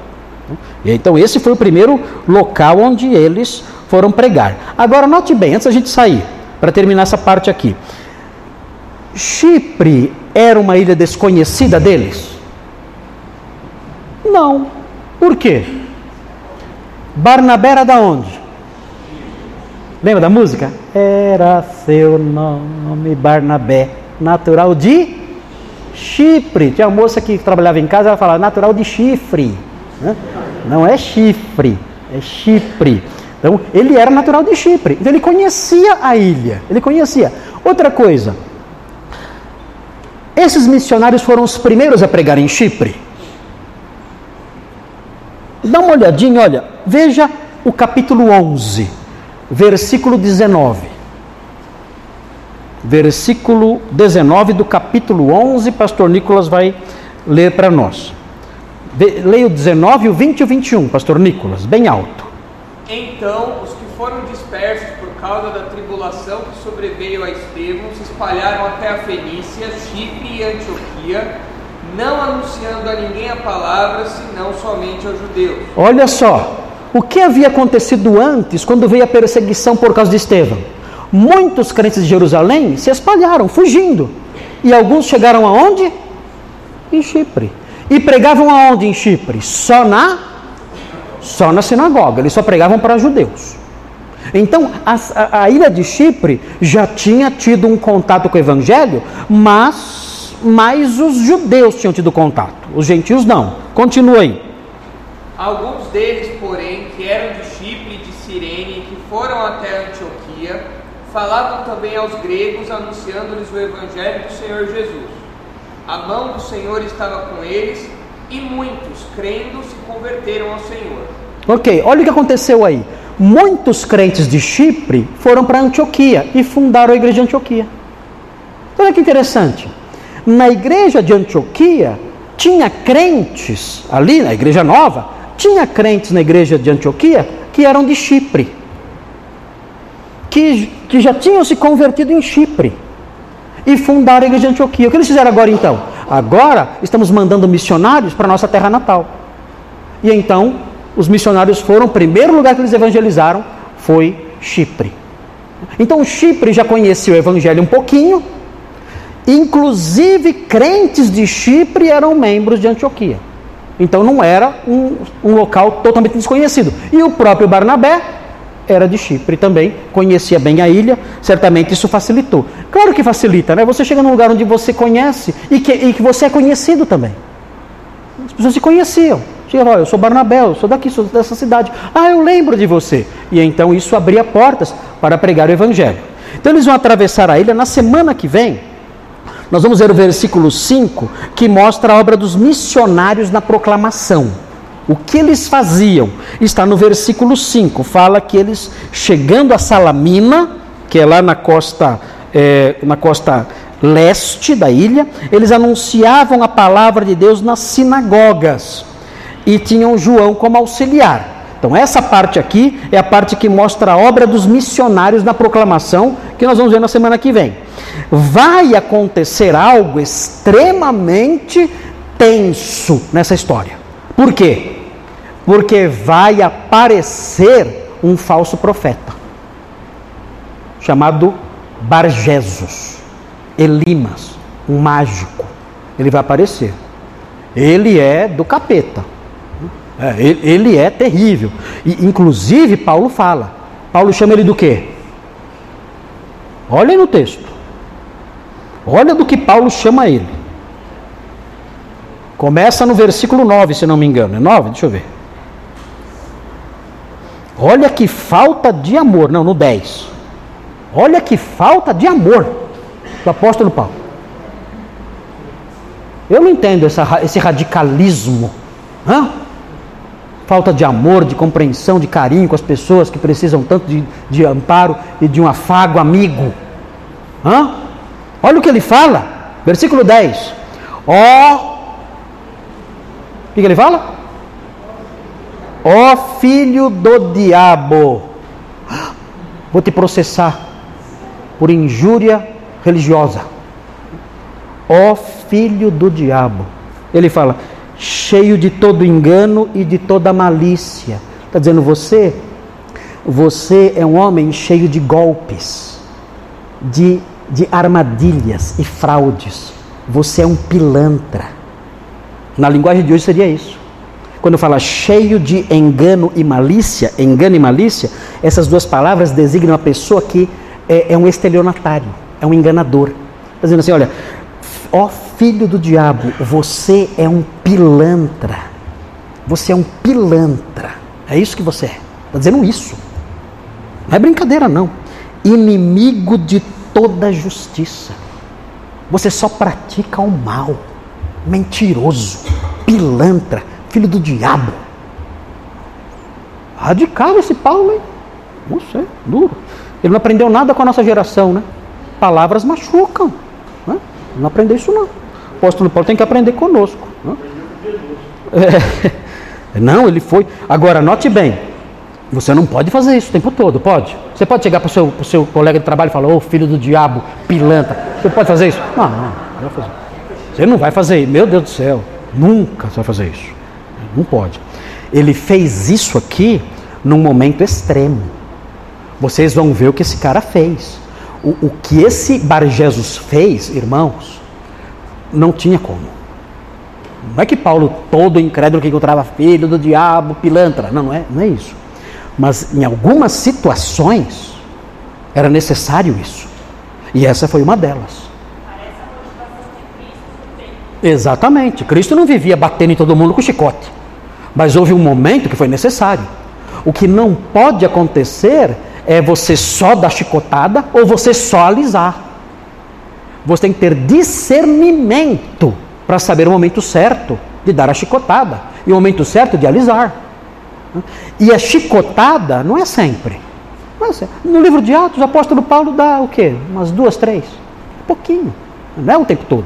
E então esse foi o primeiro local onde eles foram pregar. Agora note bem, antes da gente sair, para terminar essa parte aqui. Chipre era uma ilha desconhecida deles? Não. Por quê? Barnabé era da onde? Lembra da música? Era seu nome Barnabé, natural de Chipre. Tinha uma moça que trabalhava em casa, ela falava natural de chifre. Né? Não é chifre, é Chipre. Então, ele era natural de Chipre. Então, ele conhecia a ilha. Ele conhecia. Outra coisa. Esses missionários foram os primeiros a pregar em Chipre. Dá uma olhadinha, olha. Veja o capítulo 11, versículo 19 versículo 19 do capítulo 11, pastor Nicolas vai ler para nós. Leia o 19, o 20 e o 21, pastor Nicolas, bem alto. Então, os que foram dispersos por causa da tribulação que sobreveio a Estevão se espalharam até a Fenícia, Chipre e Antioquia, não anunciando a ninguém a palavra, senão somente aos judeus. Olha só, o que havia acontecido antes, quando veio a perseguição por causa de Estevão? muitos crentes de Jerusalém se espalharam, fugindo. E alguns chegaram aonde? Em Chipre. E pregavam aonde em Chipre? Só na só na sinagoga. Eles só pregavam para judeus. Então, a, a, a ilha de Chipre já tinha tido um contato com o evangelho, mas, mas os judeus tinham tido contato. Os gentios não. Continua aí. Alguns deles, porém, que eram de Chipre e de Cirene e que foram até Antioquia, falavam também aos gregos, anunciando-lhes o evangelho do Senhor Jesus. A mão do Senhor estava com eles e muitos, crendo, se converteram ao Senhor. Ok, olha o que aconteceu aí. Muitos crentes de Chipre foram para Antioquia e fundaram a igreja de Antioquia. Olha que interessante. Na igreja de Antioquia, tinha crentes, ali na igreja nova, tinha crentes na igreja de Antioquia que eram de Chipre, que, que já tinham se convertido em Chipre e fundaram a igreja de Antioquia. O que eles fizeram agora então? Agora estamos mandando missionários para a nossa terra natal. E então os missionários foram, o primeiro lugar que eles evangelizaram foi Chipre. Então Chipre já conhecia o evangelho um pouquinho, Inclusive, crentes de Chipre eram membros de Antioquia. Então não era um, um, local totalmente desconhecido. E o próprio Barnabé era de Chipre também, conhecia bem a ilha, certamente isso facilitou. Claro que facilita, né? Você chega num lugar onde você conhece e que, e que você é conhecido também. As pessoas se conheciam. Chega, eu sou Barnabé, eu sou daqui, sou dessa cidade. Ah, eu lembro de você. E então isso abria portas para pregar o evangelho. Então eles vão atravessar a ilha na semana que vem nós vamos ver o versículo 5 que mostra a obra dos missionários na proclamação. O que eles faziam? Está no versículo 5. Fala que eles, chegando a Salamina, que é lá na costa, é, na costa leste da ilha, eles anunciavam a palavra de Deus nas sinagogas e tinham João como auxiliar. Então, essa parte aqui é a parte que mostra a obra dos missionários na proclamação, que nós vamos ver na semana que vem. Vai acontecer algo extremamente tenso nessa história. Por quê? Porque vai aparecer um falso profeta, chamado Barjesus, Elimas, um mágico. Ele vai aparecer. Ele é do capeta é, ele, é terrível. E, inclusive, Paulo fala. Paulo chama ele do quê? Olha aí no texto. Olha do que Paulo chama ele. Começa no versículo 9, se não me engano. É 9? Deixa eu ver. Olha que falta de amor. Não, no 10. Olha que falta de amor do apóstolo Paulo. Eu não entendo essa, esse radicalismo. Hã? Falta de amor, de compreensão, de carinho com as pessoas que precisam tanto de, de amparo e de um afago amigo. Hã? Olha o que ele fala, versículo 10. Ó, o que, ele fala? Ó filho do diabo, vou te processar por injúria religiosa. Ó filho do diabo. Ele fala: cheio de todo engano e de toda malícia. Está dizendo você, você é um homem cheio de golpes, de, de armadilhas e fraudes. Você é um pilantra. Na linguagem de hoje seria isso. Quando fala cheio de engano e malícia, engano e malícia, essas duas palavras designam a pessoa que é, é um estelionatário, é um enganador. Está dizendo assim: olha, ó filho do diabo, você é um pilantra. Você é um pilantra. É isso que você é. Está dizendo isso. Não é brincadeira, não. Inimigo de toda justiça. Você só pratica o mal. Mentiroso, pilantra, filho do diabo. Radical esse Paulo, hein? Não sei, duro. Ele não aprendeu nada com a nossa geração, né? Palavras machucam. Né? Não aprendeu isso, não apóstolo Paulo tem que aprender conosco. Não, é, não ele foi. Agora, note bem, você não pode fazer isso o tempo todo, pode? Você pode chegar para o seu, seu colega de trabalho e falar, ô oh, filho do diabo, pilantra. Você pode fazer isso? Não, não, não vai fazer. Você não vai fazer, meu Deus do céu, nunca você vai fazer isso. Não pode. Ele fez isso aqui num momento extremo. Vocês vão ver o que esse cara fez. O, o que esse Bar Jesus fez, irmãos, não tinha como. Não é que Paulo, todo incrédulo que encontrava filho do diabo, pilantra. Não, não é, não é isso. Mas em algumas situações era necessário isso. E essa foi uma delas. Exatamente. Cristo não vivia batendo em todo mundo com chicote. Mas houve um momento que foi necessário. O que não pode acontecer é você só dar chicotada ou você só alisar. Você tem que ter discernimento para saber o momento certo de dar a chicotada e o momento certo de alisar. E a chicotada não é sempre. No livro de Atos, o apóstolo Paulo dá o quê? Umas duas, três? Pouquinho. Não é o tempo todo.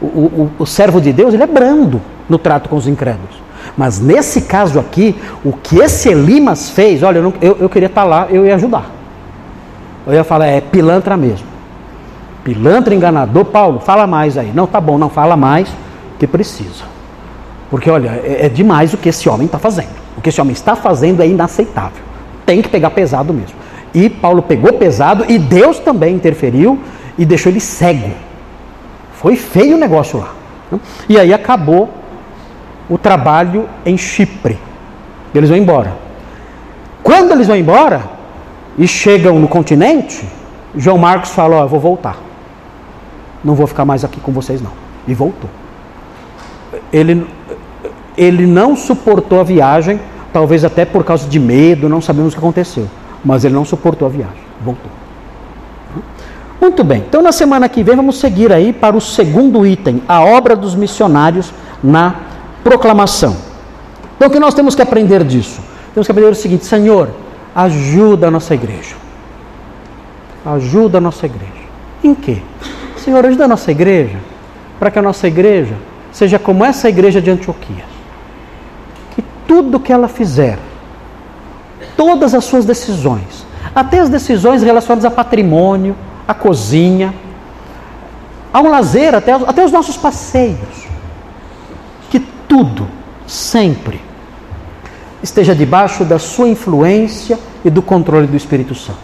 O, o, o servo de Deus ele é brando no trato com os incrédulos. Mas nesse caso aqui, o que esse Elimas fez, olha, eu, não, eu, eu queria estar lá, eu ia ajudar. Eu ia falar, é pilantra mesmo. Pilantra enganador, Paulo, fala mais aí. Não, tá bom, não fala mais, que precisa. Porque, olha, é, é demais o que esse homem está fazendo. O que esse homem está fazendo é inaceitável. Tem que pegar pesado mesmo. E Paulo pegou pesado e Deus também interferiu e deixou ele cego. Foi feio o negócio lá. E aí acabou o trabalho em Chipre. Eles vão embora. Quando eles vão embora e chegam no continente, João Marcos fala: Ó, eu vou voltar. Não vou ficar mais aqui com vocês, não. E voltou. Ele, ele não suportou a viagem, talvez até por causa de medo, não sabemos o que aconteceu. Mas ele não suportou a viagem, voltou. Muito bem, então na semana que vem vamos seguir aí para o segundo item, a obra dos missionários na proclamação. Então o que nós temos que aprender disso? Temos que aprender o seguinte: Senhor, ajuda a nossa igreja. Ajuda a nossa igreja. Em quê? Senhor, ajuda a nossa igreja para que a nossa igreja seja como essa igreja de Antioquia. Que tudo que ela fizer, todas as suas decisões, até as decisões relacionadas a patrimônio, a cozinha, a um lazer, até, até os nossos passeios, que tudo, sempre, esteja debaixo da sua influência e do controle do Espírito Santo.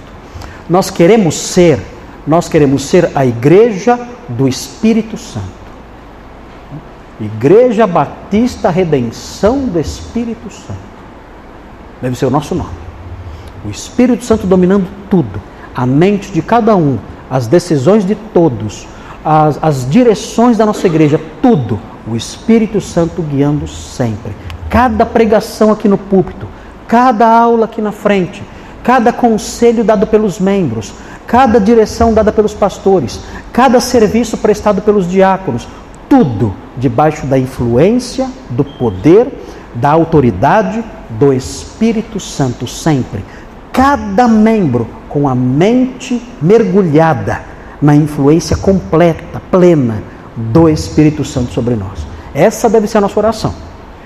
Nós queremos ser nós queremos ser a igreja do Espírito Santo. Igreja Batista Redenção do Espírito Santo. Deve ser o nosso nome. O Espírito Santo dominando tudo, a mente de cada um, as decisões de todos, as, as direções da nossa igreja, tudo. O Espírito Santo guiando sempre. Cada pregação aqui no púlpito, cada aula aqui na frente, cada conselho dado pelos membros, cada direção dada pelos pastores, cada serviço prestado pelos diáconos, tudo debaixo da influência, do poder, da autoridade do Espírito Santo, sempre. Cada membro com a mente mergulhada na influência completa, plena do Espírito Santo sobre nós. Essa deve ser a nossa oração.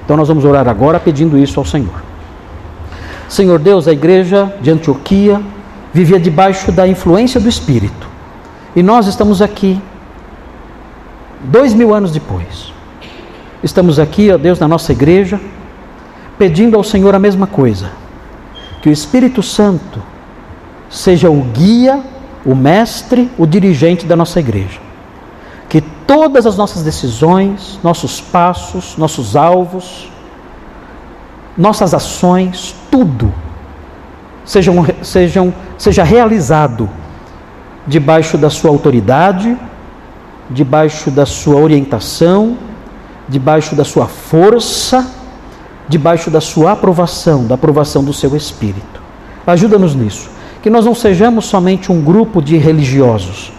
Então nós vamos orar agora pedindo isso ao Senhor. Senhor Deus, a igreja de Antioquia vivia debaixo da influência do Espírito. E nós estamos aqui, dois mil anos depois. Estamos aqui, ó Deus, na nossa igreja, pedindo ao Senhor a mesma coisa: que o Espírito Santo seja o guia, o mestre, o dirigente da nossa igreja. Que todas as nossas decisões, nossos passos, nossos alvos, nossas ações, tudo sejam, sejam, seja realizado debaixo da sua autoridade, debaixo da sua orientação, debaixo da sua força, debaixo da sua aprovação, da aprovação do seu Espírito. Ajuda-nos nisso. Que nós não sejamos somente um grupo de religiosos,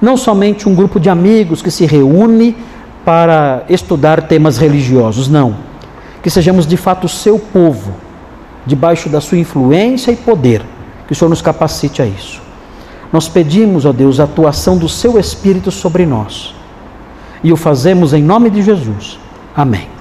não somente um grupo de amigos que se reúne para estudar temas religiosos, não. Que sejamos de fato o seu povo, debaixo da sua influência e poder. Que o Senhor nos capacite a isso. Nós pedimos, ó Deus, a atuação do seu Espírito sobre nós. E o fazemos em nome de Jesus. Amém.